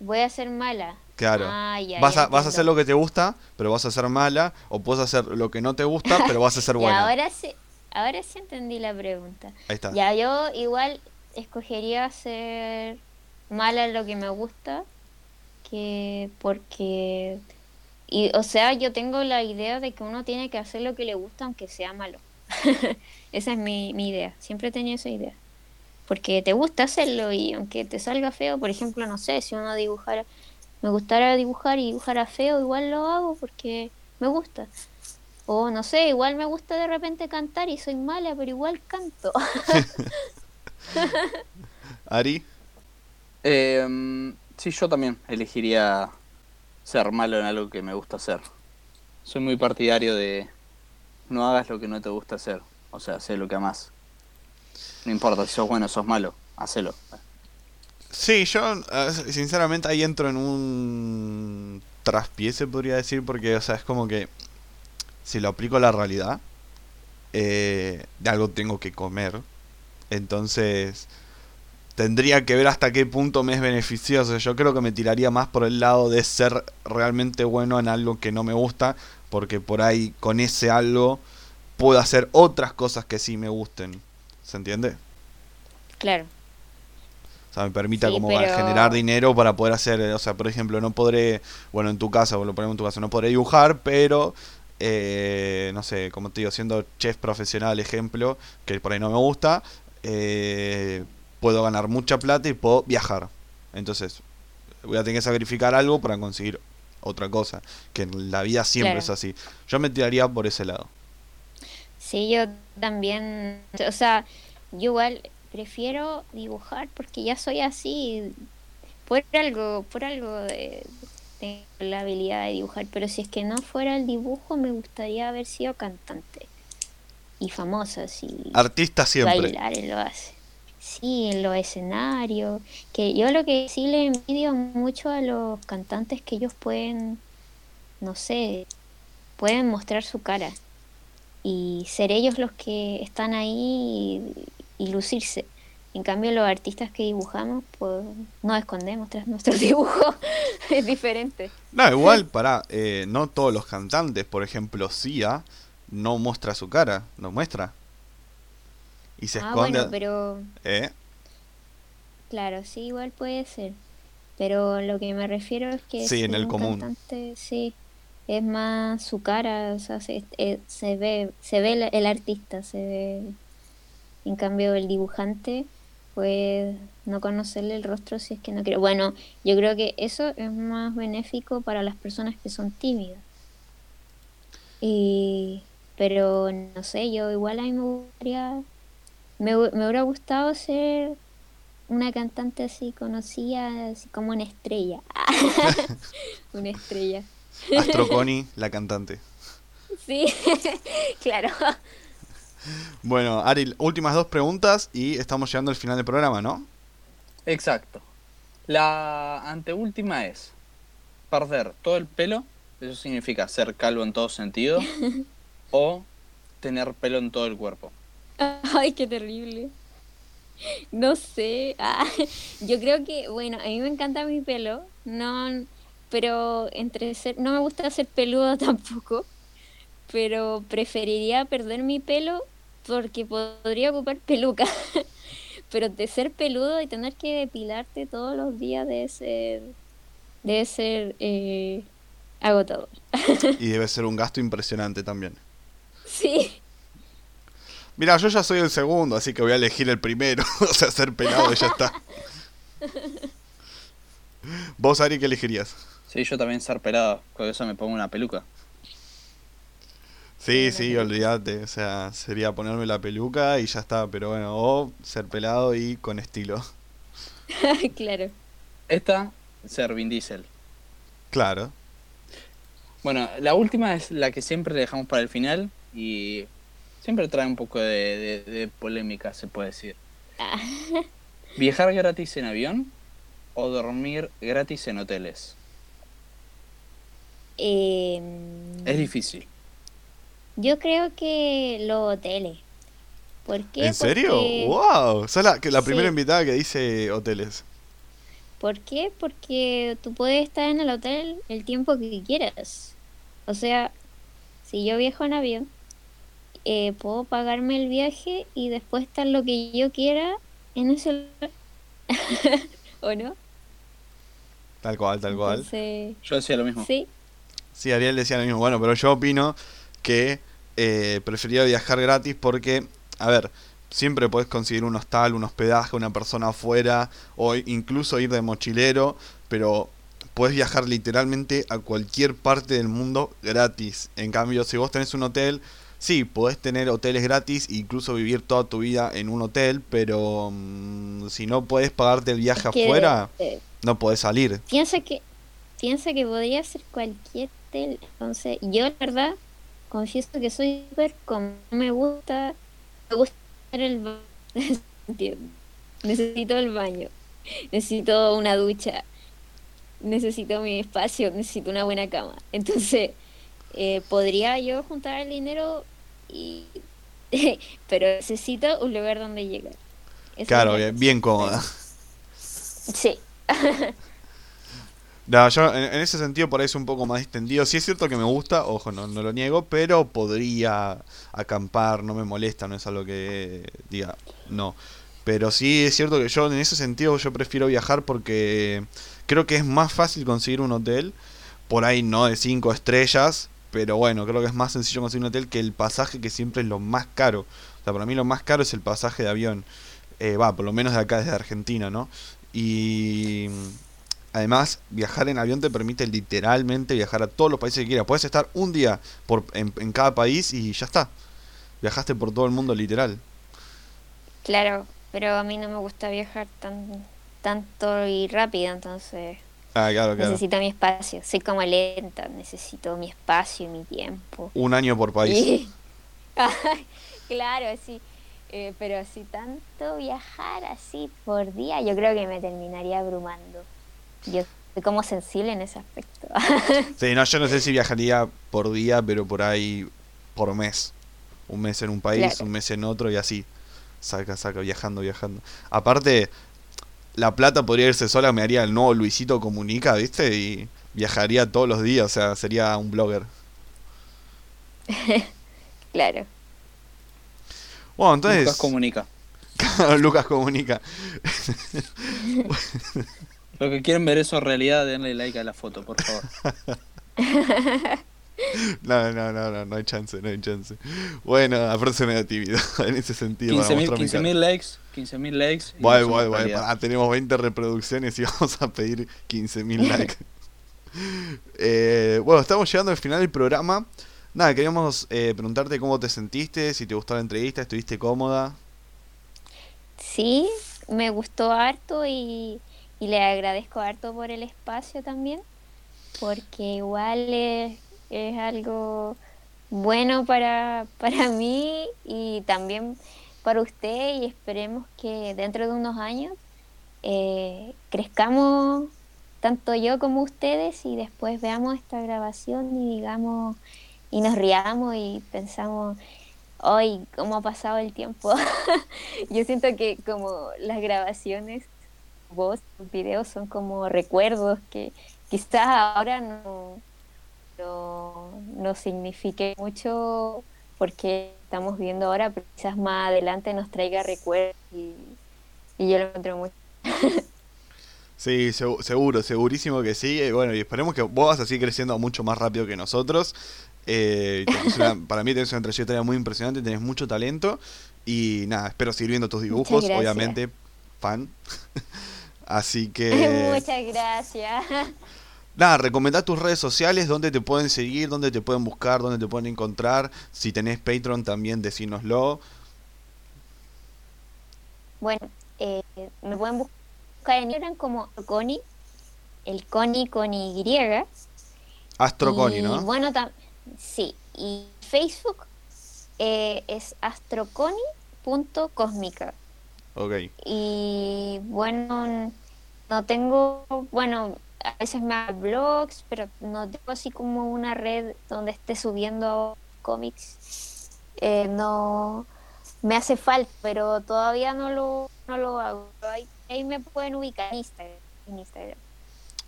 Voy a ser mala. Claro. Ah, ya, vas, ya a, vas a hacer lo que te gusta, pero vas a ser mala, o puedes hacer lo que no te gusta, pero vas a ser buena. ahora sí, ahora sí entendí la pregunta. Ahí está. Ya, yo igual escogería ser mala en lo que me gusta, que porque, y, o sea, yo tengo la idea de que uno tiene que hacer lo que le gusta aunque sea malo. esa es mi, mi idea, siempre he tenido esa idea. Porque te gusta hacerlo y aunque te salga feo, por ejemplo, no sé, si uno dibujara, me gustara dibujar y dibujara feo, igual lo hago porque me gusta. O no sé, igual me gusta de repente cantar y soy mala, pero igual canto. Ari, Eh, sí, yo también elegiría ser malo en algo que me gusta hacer. Soy muy partidario de no hagas lo que no te gusta hacer. O sea, sé lo que amas. No importa si sos bueno o sos malo, hacelo. Sí, yo sinceramente ahí entro en un traspié, se podría decir, porque, o sea, es como que si lo aplico a la realidad, eh, de algo tengo que comer. Entonces, tendría que ver hasta qué punto me es beneficioso. Yo creo que me tiraría más por el lado de ser realmente bueno en algo que no me gusta, porque por ahí con ese algo puedo hacer otras cosas que sí me gusten. ¿Se entiende? Claro. O sea, me permita Sí, como pero- generar dinero para poder hacer, o sea, por ejemplo, no podré, bueno, en tu casa, lo ponemos en tu casa, no podré dibujar, pero, eh, no sé, como te digo, siendo chef profesional, ejemplo, que por ahí no me gusta, eh, puedo ganar mucha plata y puedo viajar. Entonces, voy a tener que sacrificar algo para conseguir otra cosa, que en la vida siempre Claro. es así. Yo me tiraría por ese lado. Sí, yo también, o sea, yo igual prefiero dibujar porque ya soy así, por algo, por algo de, tengo la habilidad de dibujar, pero si es que no fuera el dibujo me gustaría haber sido cantante y famosa, así, Artista siempre. bailar en lo hace. Sí, en los escenarios, que yo lo que sí le envidio mucho a los cantantes que ellos pueden, no sé, pueden mostrar su cara y ser ellos los que están ahí y, lucirse. En cambio, los artistas que dibujamos, pues nos escondemos tras nuestro dibujo. es diferente. No, igual, para no todos los cantantes, por ejemplo, Sia no muestra su cara, no muestra. Y se ah, esconde. bueno, pero ¿Eh? claro, sí, igual puede ser. Pero lo que me refiero es que Sí, en el común. cantante, sí, es más su cara, o sea, se, eh, se ve, se ve el, el artista, se ve. En cambio, el dibujante, pues no conocerle el rostro si es que no quiere. Bueno, yo creo que eso es más benéfico para las personas que son tímidas. Y, pero no sé, yo igual a mí me gustaría, me, hu- me hubiera gustado ser una cantante así conocida, así como una estrella. una estrella. Astro Connie, la cantante. Sí, claro. Bueno, Ari, últimas dos preguntas y estamos llegando al final del programa, ¿no? Exacto. La anteúltima es perder todo el pelo, eso significa ser calvo en todo sentido, o tener pelo en todo el cuerpo. Ay, qué terrible. No sé. Ah, yo creo que, bueno, a mí me encanta mi pelo, no, pero entre ser, no me gusta ser peludo tampoco, pero preferiría perder mi pelo porque podría ocupar peluca. Pero de ser peludo y tener que depilarte todos los días debe ser, debe ser eh, agotador. Y debe ser un gasto impresionante también. Sí. Mira, yo ya soy el segundo, así que voy a elegir el primero. o sea, ser pelado y ya está. ¿Vos, Ari, qué elegirías? Sí, yo también ser pelado, con eso me pongo una peluca. Sí, Sí, olvídate. O sea, sería ponerme la peluca y ya está. Pero bueno, o ser pelado y con estilo. claro. Esta, ser Vin Diesel. Claro. Bueno, la última es la que siempre le dejamos para el final y siempre trae un poco de, de- de polémica, se puede decir. Ah, ¿Viajar gratis en avión o dormir gratis en hoteles? em, Es difícil. yo creo que los hoteles. ¿Por qué? ¿En serio? Porque- ¡Wow! Sos la, que la primera Sí. invitada que dice hoteles. ¿Por qué? Porque tú puedes estar en el hotel el tiempo que quieras. O sea, si yo viajo en avión, eh, puedo pagarme el viaje y después estar lo que yo quiera en ese lugar. ¿O no? Tal cual, tal cual. Entonces, Yo decía lo mismo. sí. Sí, Ariel decía lo mismo. Bueno, pero yo opino que eh, prefería viajar gratis porque, a ver, siempre puedes conseguir un hostal, un hospedaje, una persona afuera o incluso ir de mochilero, pero puedes viajar literalmente a cualquier parte del mundo gratis. En cambio, si vos tenés un hotel, sí, podés tener hoteles gratis e incluso vivir toda tu vida en un hotel, pero mm, si no podés pagarte el viaje Es que, afuera, eh, no podés salir. piensa que piensa que podría ser cualquier hotel. Entonces, yo la verdad confieso que soy súper como no me gusta, me gusta el baño. necesito el baño, necesito una ducha, necesito mi espacio, necesito una buena cama. Entonces, eh, podría yo juntar el dinero y pero necesito un lugar donde llegar. Claro, la bien, cómoda. Sí. No, yo en, en ese sentido por ahí es un poco más distendido. Sí es cierto que me gusta, ojo, no, no lo niego, pero podría acampar, no me molesta, no es algo que diga no. Pero sí es cierto que yo en ese sentido yo prefiero viajar porque creo que es más fácil conseguir un hotel, por ahí no de 5 estrellas, pero bueno, creo que es más sencillo conseguir un hotel que el pasaje que siempre es lo más caro. O sea, para mí lo más caro es el pasaje de avión. Eh, Va, por lo menos de acá desde Argentina, ¿no? Y Además, viajar en avión te permite literalmente viajar a todos los países que quieras. Puedes estar un día por, en, en cada país y ya está. Viajaste por todo el mundo literal. Claro, pero a mí no me gusta viajar tan tanto y rápido, entonces Ah, claro, claro. necesito mi espacio. Soy como lenta, necesito mi espacio y mi tiempo. Un año por país. Y- claro, sí. Eh, pero así tanto viajar así por día, yo creo que me terminaría abrumando. Yo soy como sensible en ese aspecto. Sí, no, yo no sé si viajaría por día, pero por ahí por mes. Un mes en un país, Claro. un mes en otro y así. Saca, saca, viajando, viajando. Aparte, la plata podría irse sola, me haría el nuevo Luisito Comunica, ¿viste? Y viajaría todos los días, o sea, sería un blogger. claro. Bueno, entonces... Lucas comunica. Lucas Comunica. Los que quieren ver eso en realidad, denle like a la foto, por favor. No, no, no, no, no hay chance, no hay chance. Bueno, medio tímido en ese sentido. para 15.000 mostrar mi cara. 15.000 likes, 15.000 likes. Guay, guay, guay. tenemos 20 reproducciones y vamos a pedir 15.000 likes. Eh, bueno, estamos llegando al final del programa. Nada, queríamos eh, preguntarte cómo te sentiste, si te gustó la entrevista, estuviste cómoda. Sí, me gustó harto y, y le agradezco harto por el espacio también, porque igual es, es algo bueno para, para mí y también para usted y esperemos que dentro de unos años eh, crezcamos tanto yo como ustedes y después veamos esta grabación y digamos y nos riamos y pensamos hoy cómo ha pasado el tiempo. Yo siento que como las grabaciones, voz, videos son como recuerdos que quizás ahora no, no, no signifique mucho porque estamos viendo ahora, pero quizás más adelante nos traiga recuerdos y, y yo lo encuentro muy... Sí, segu- seguro, segurísimo que sí. Y bueno, y esperemos que vos vas a seguir creciendo mucho más rápido que nosotros. Eh, una- para mí tenés una trayectoria muy impresionante, tenés mucho talento. Y nada, espero seguir viendo tus dibujos, obviamente, fan. Así que... Muchas gracias. Nada, recomendá tus redes sociales, dónde te pueden seguir, dónde te pueden buscar, dónde te pueden encontrar. Si tenés Patreon también decínoslo. Bueno, eh, me pueden buscar en Instagram como Connie, el Connie con Y. Astro Connie, Y ¿no? Bueno, sí. Y Facebook eh, es astroconi.cósmica. Ok. Y bueno, no tengo, bueno, a veces me hago blogs, pero no tengo así como una red donde esté subiendo cómics. Eh, no me hace falta, pero todavía no lo, no lo hago. Ahí, ahí me pueden ubicar en Instagram. En Instagram.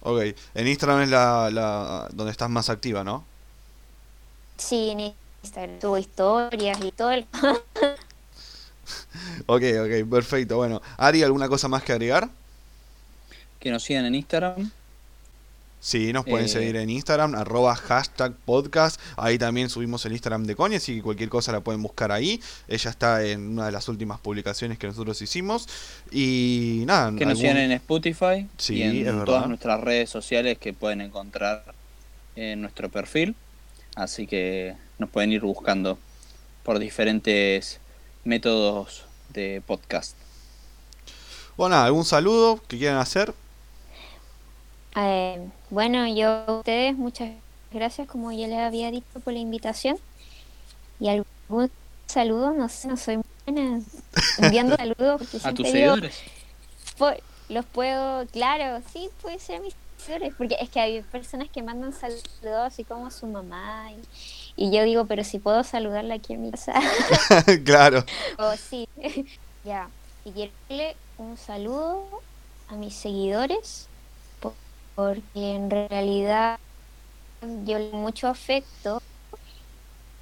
Ok. En Instagram es la, la donde estás más activa, ¿no? Sí, en Instagram subo historias y todo el... Ok, ok, perfecto. Bueno, Ari, ¿alguna cosa más que agregar? Que nos sigan en Instagram. Sí, nos pueden Eh. seguir en Instagram, arroba hashtag podcast. Ahí también subimos el Instagram de Connie, así que cualquier cosa la pueden buscar ahí. Ella está en una de las últimas publicaciones que nosotros hicimos. Y nada, Que nos algún- sigan en Spotify Sí, y en todas nuestras redes sociales que pueden encontrar en nuestro perfil. Así que nos pueden ir buscando por diferentes métodos de podcast. Bueno, nada, ¿algún saludo que quieran hacer? Eh, bueno, yo a ustedes muchas gracias, como ya les había dicho, por la invitación. Y algún saludo, no sé, no soy muy buena enviando saludos. Porque A tus seguidores. po- los puedo, claro, sí, puede ser a mis seguidores, porque es que hay personas que mandan saludos así como a su mamá. Y, y yo digo, pero si puedo saludarla aquí en mi casa. claro. Oh, sí, ya. Y quiero darle un saludo a mis seguidores, porque en realidad yo le mucho afecto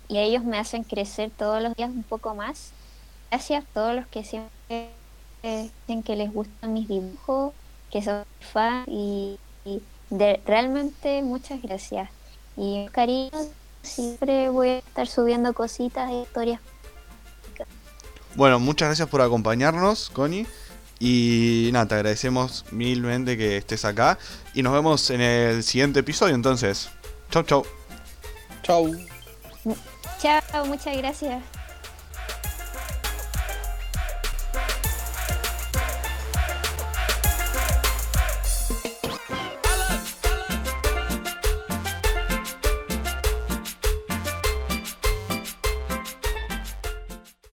y ellos me hacen crecer todos los días un poco más. Gracias a todos los que siempre dicen que les gustan mis dibujos, que son fan y, y de, realmente muchas gracias. Y cariño, siempre voy a estar subiendo cositas e historias Bueno, muchas gracias por acompañarnos, Connie. Y nada, te agradecemos milmente que estés acá. Y nos vemos en el siguiente episodio, entonces. Chau, chau. Chau. Chao, muchas gracias.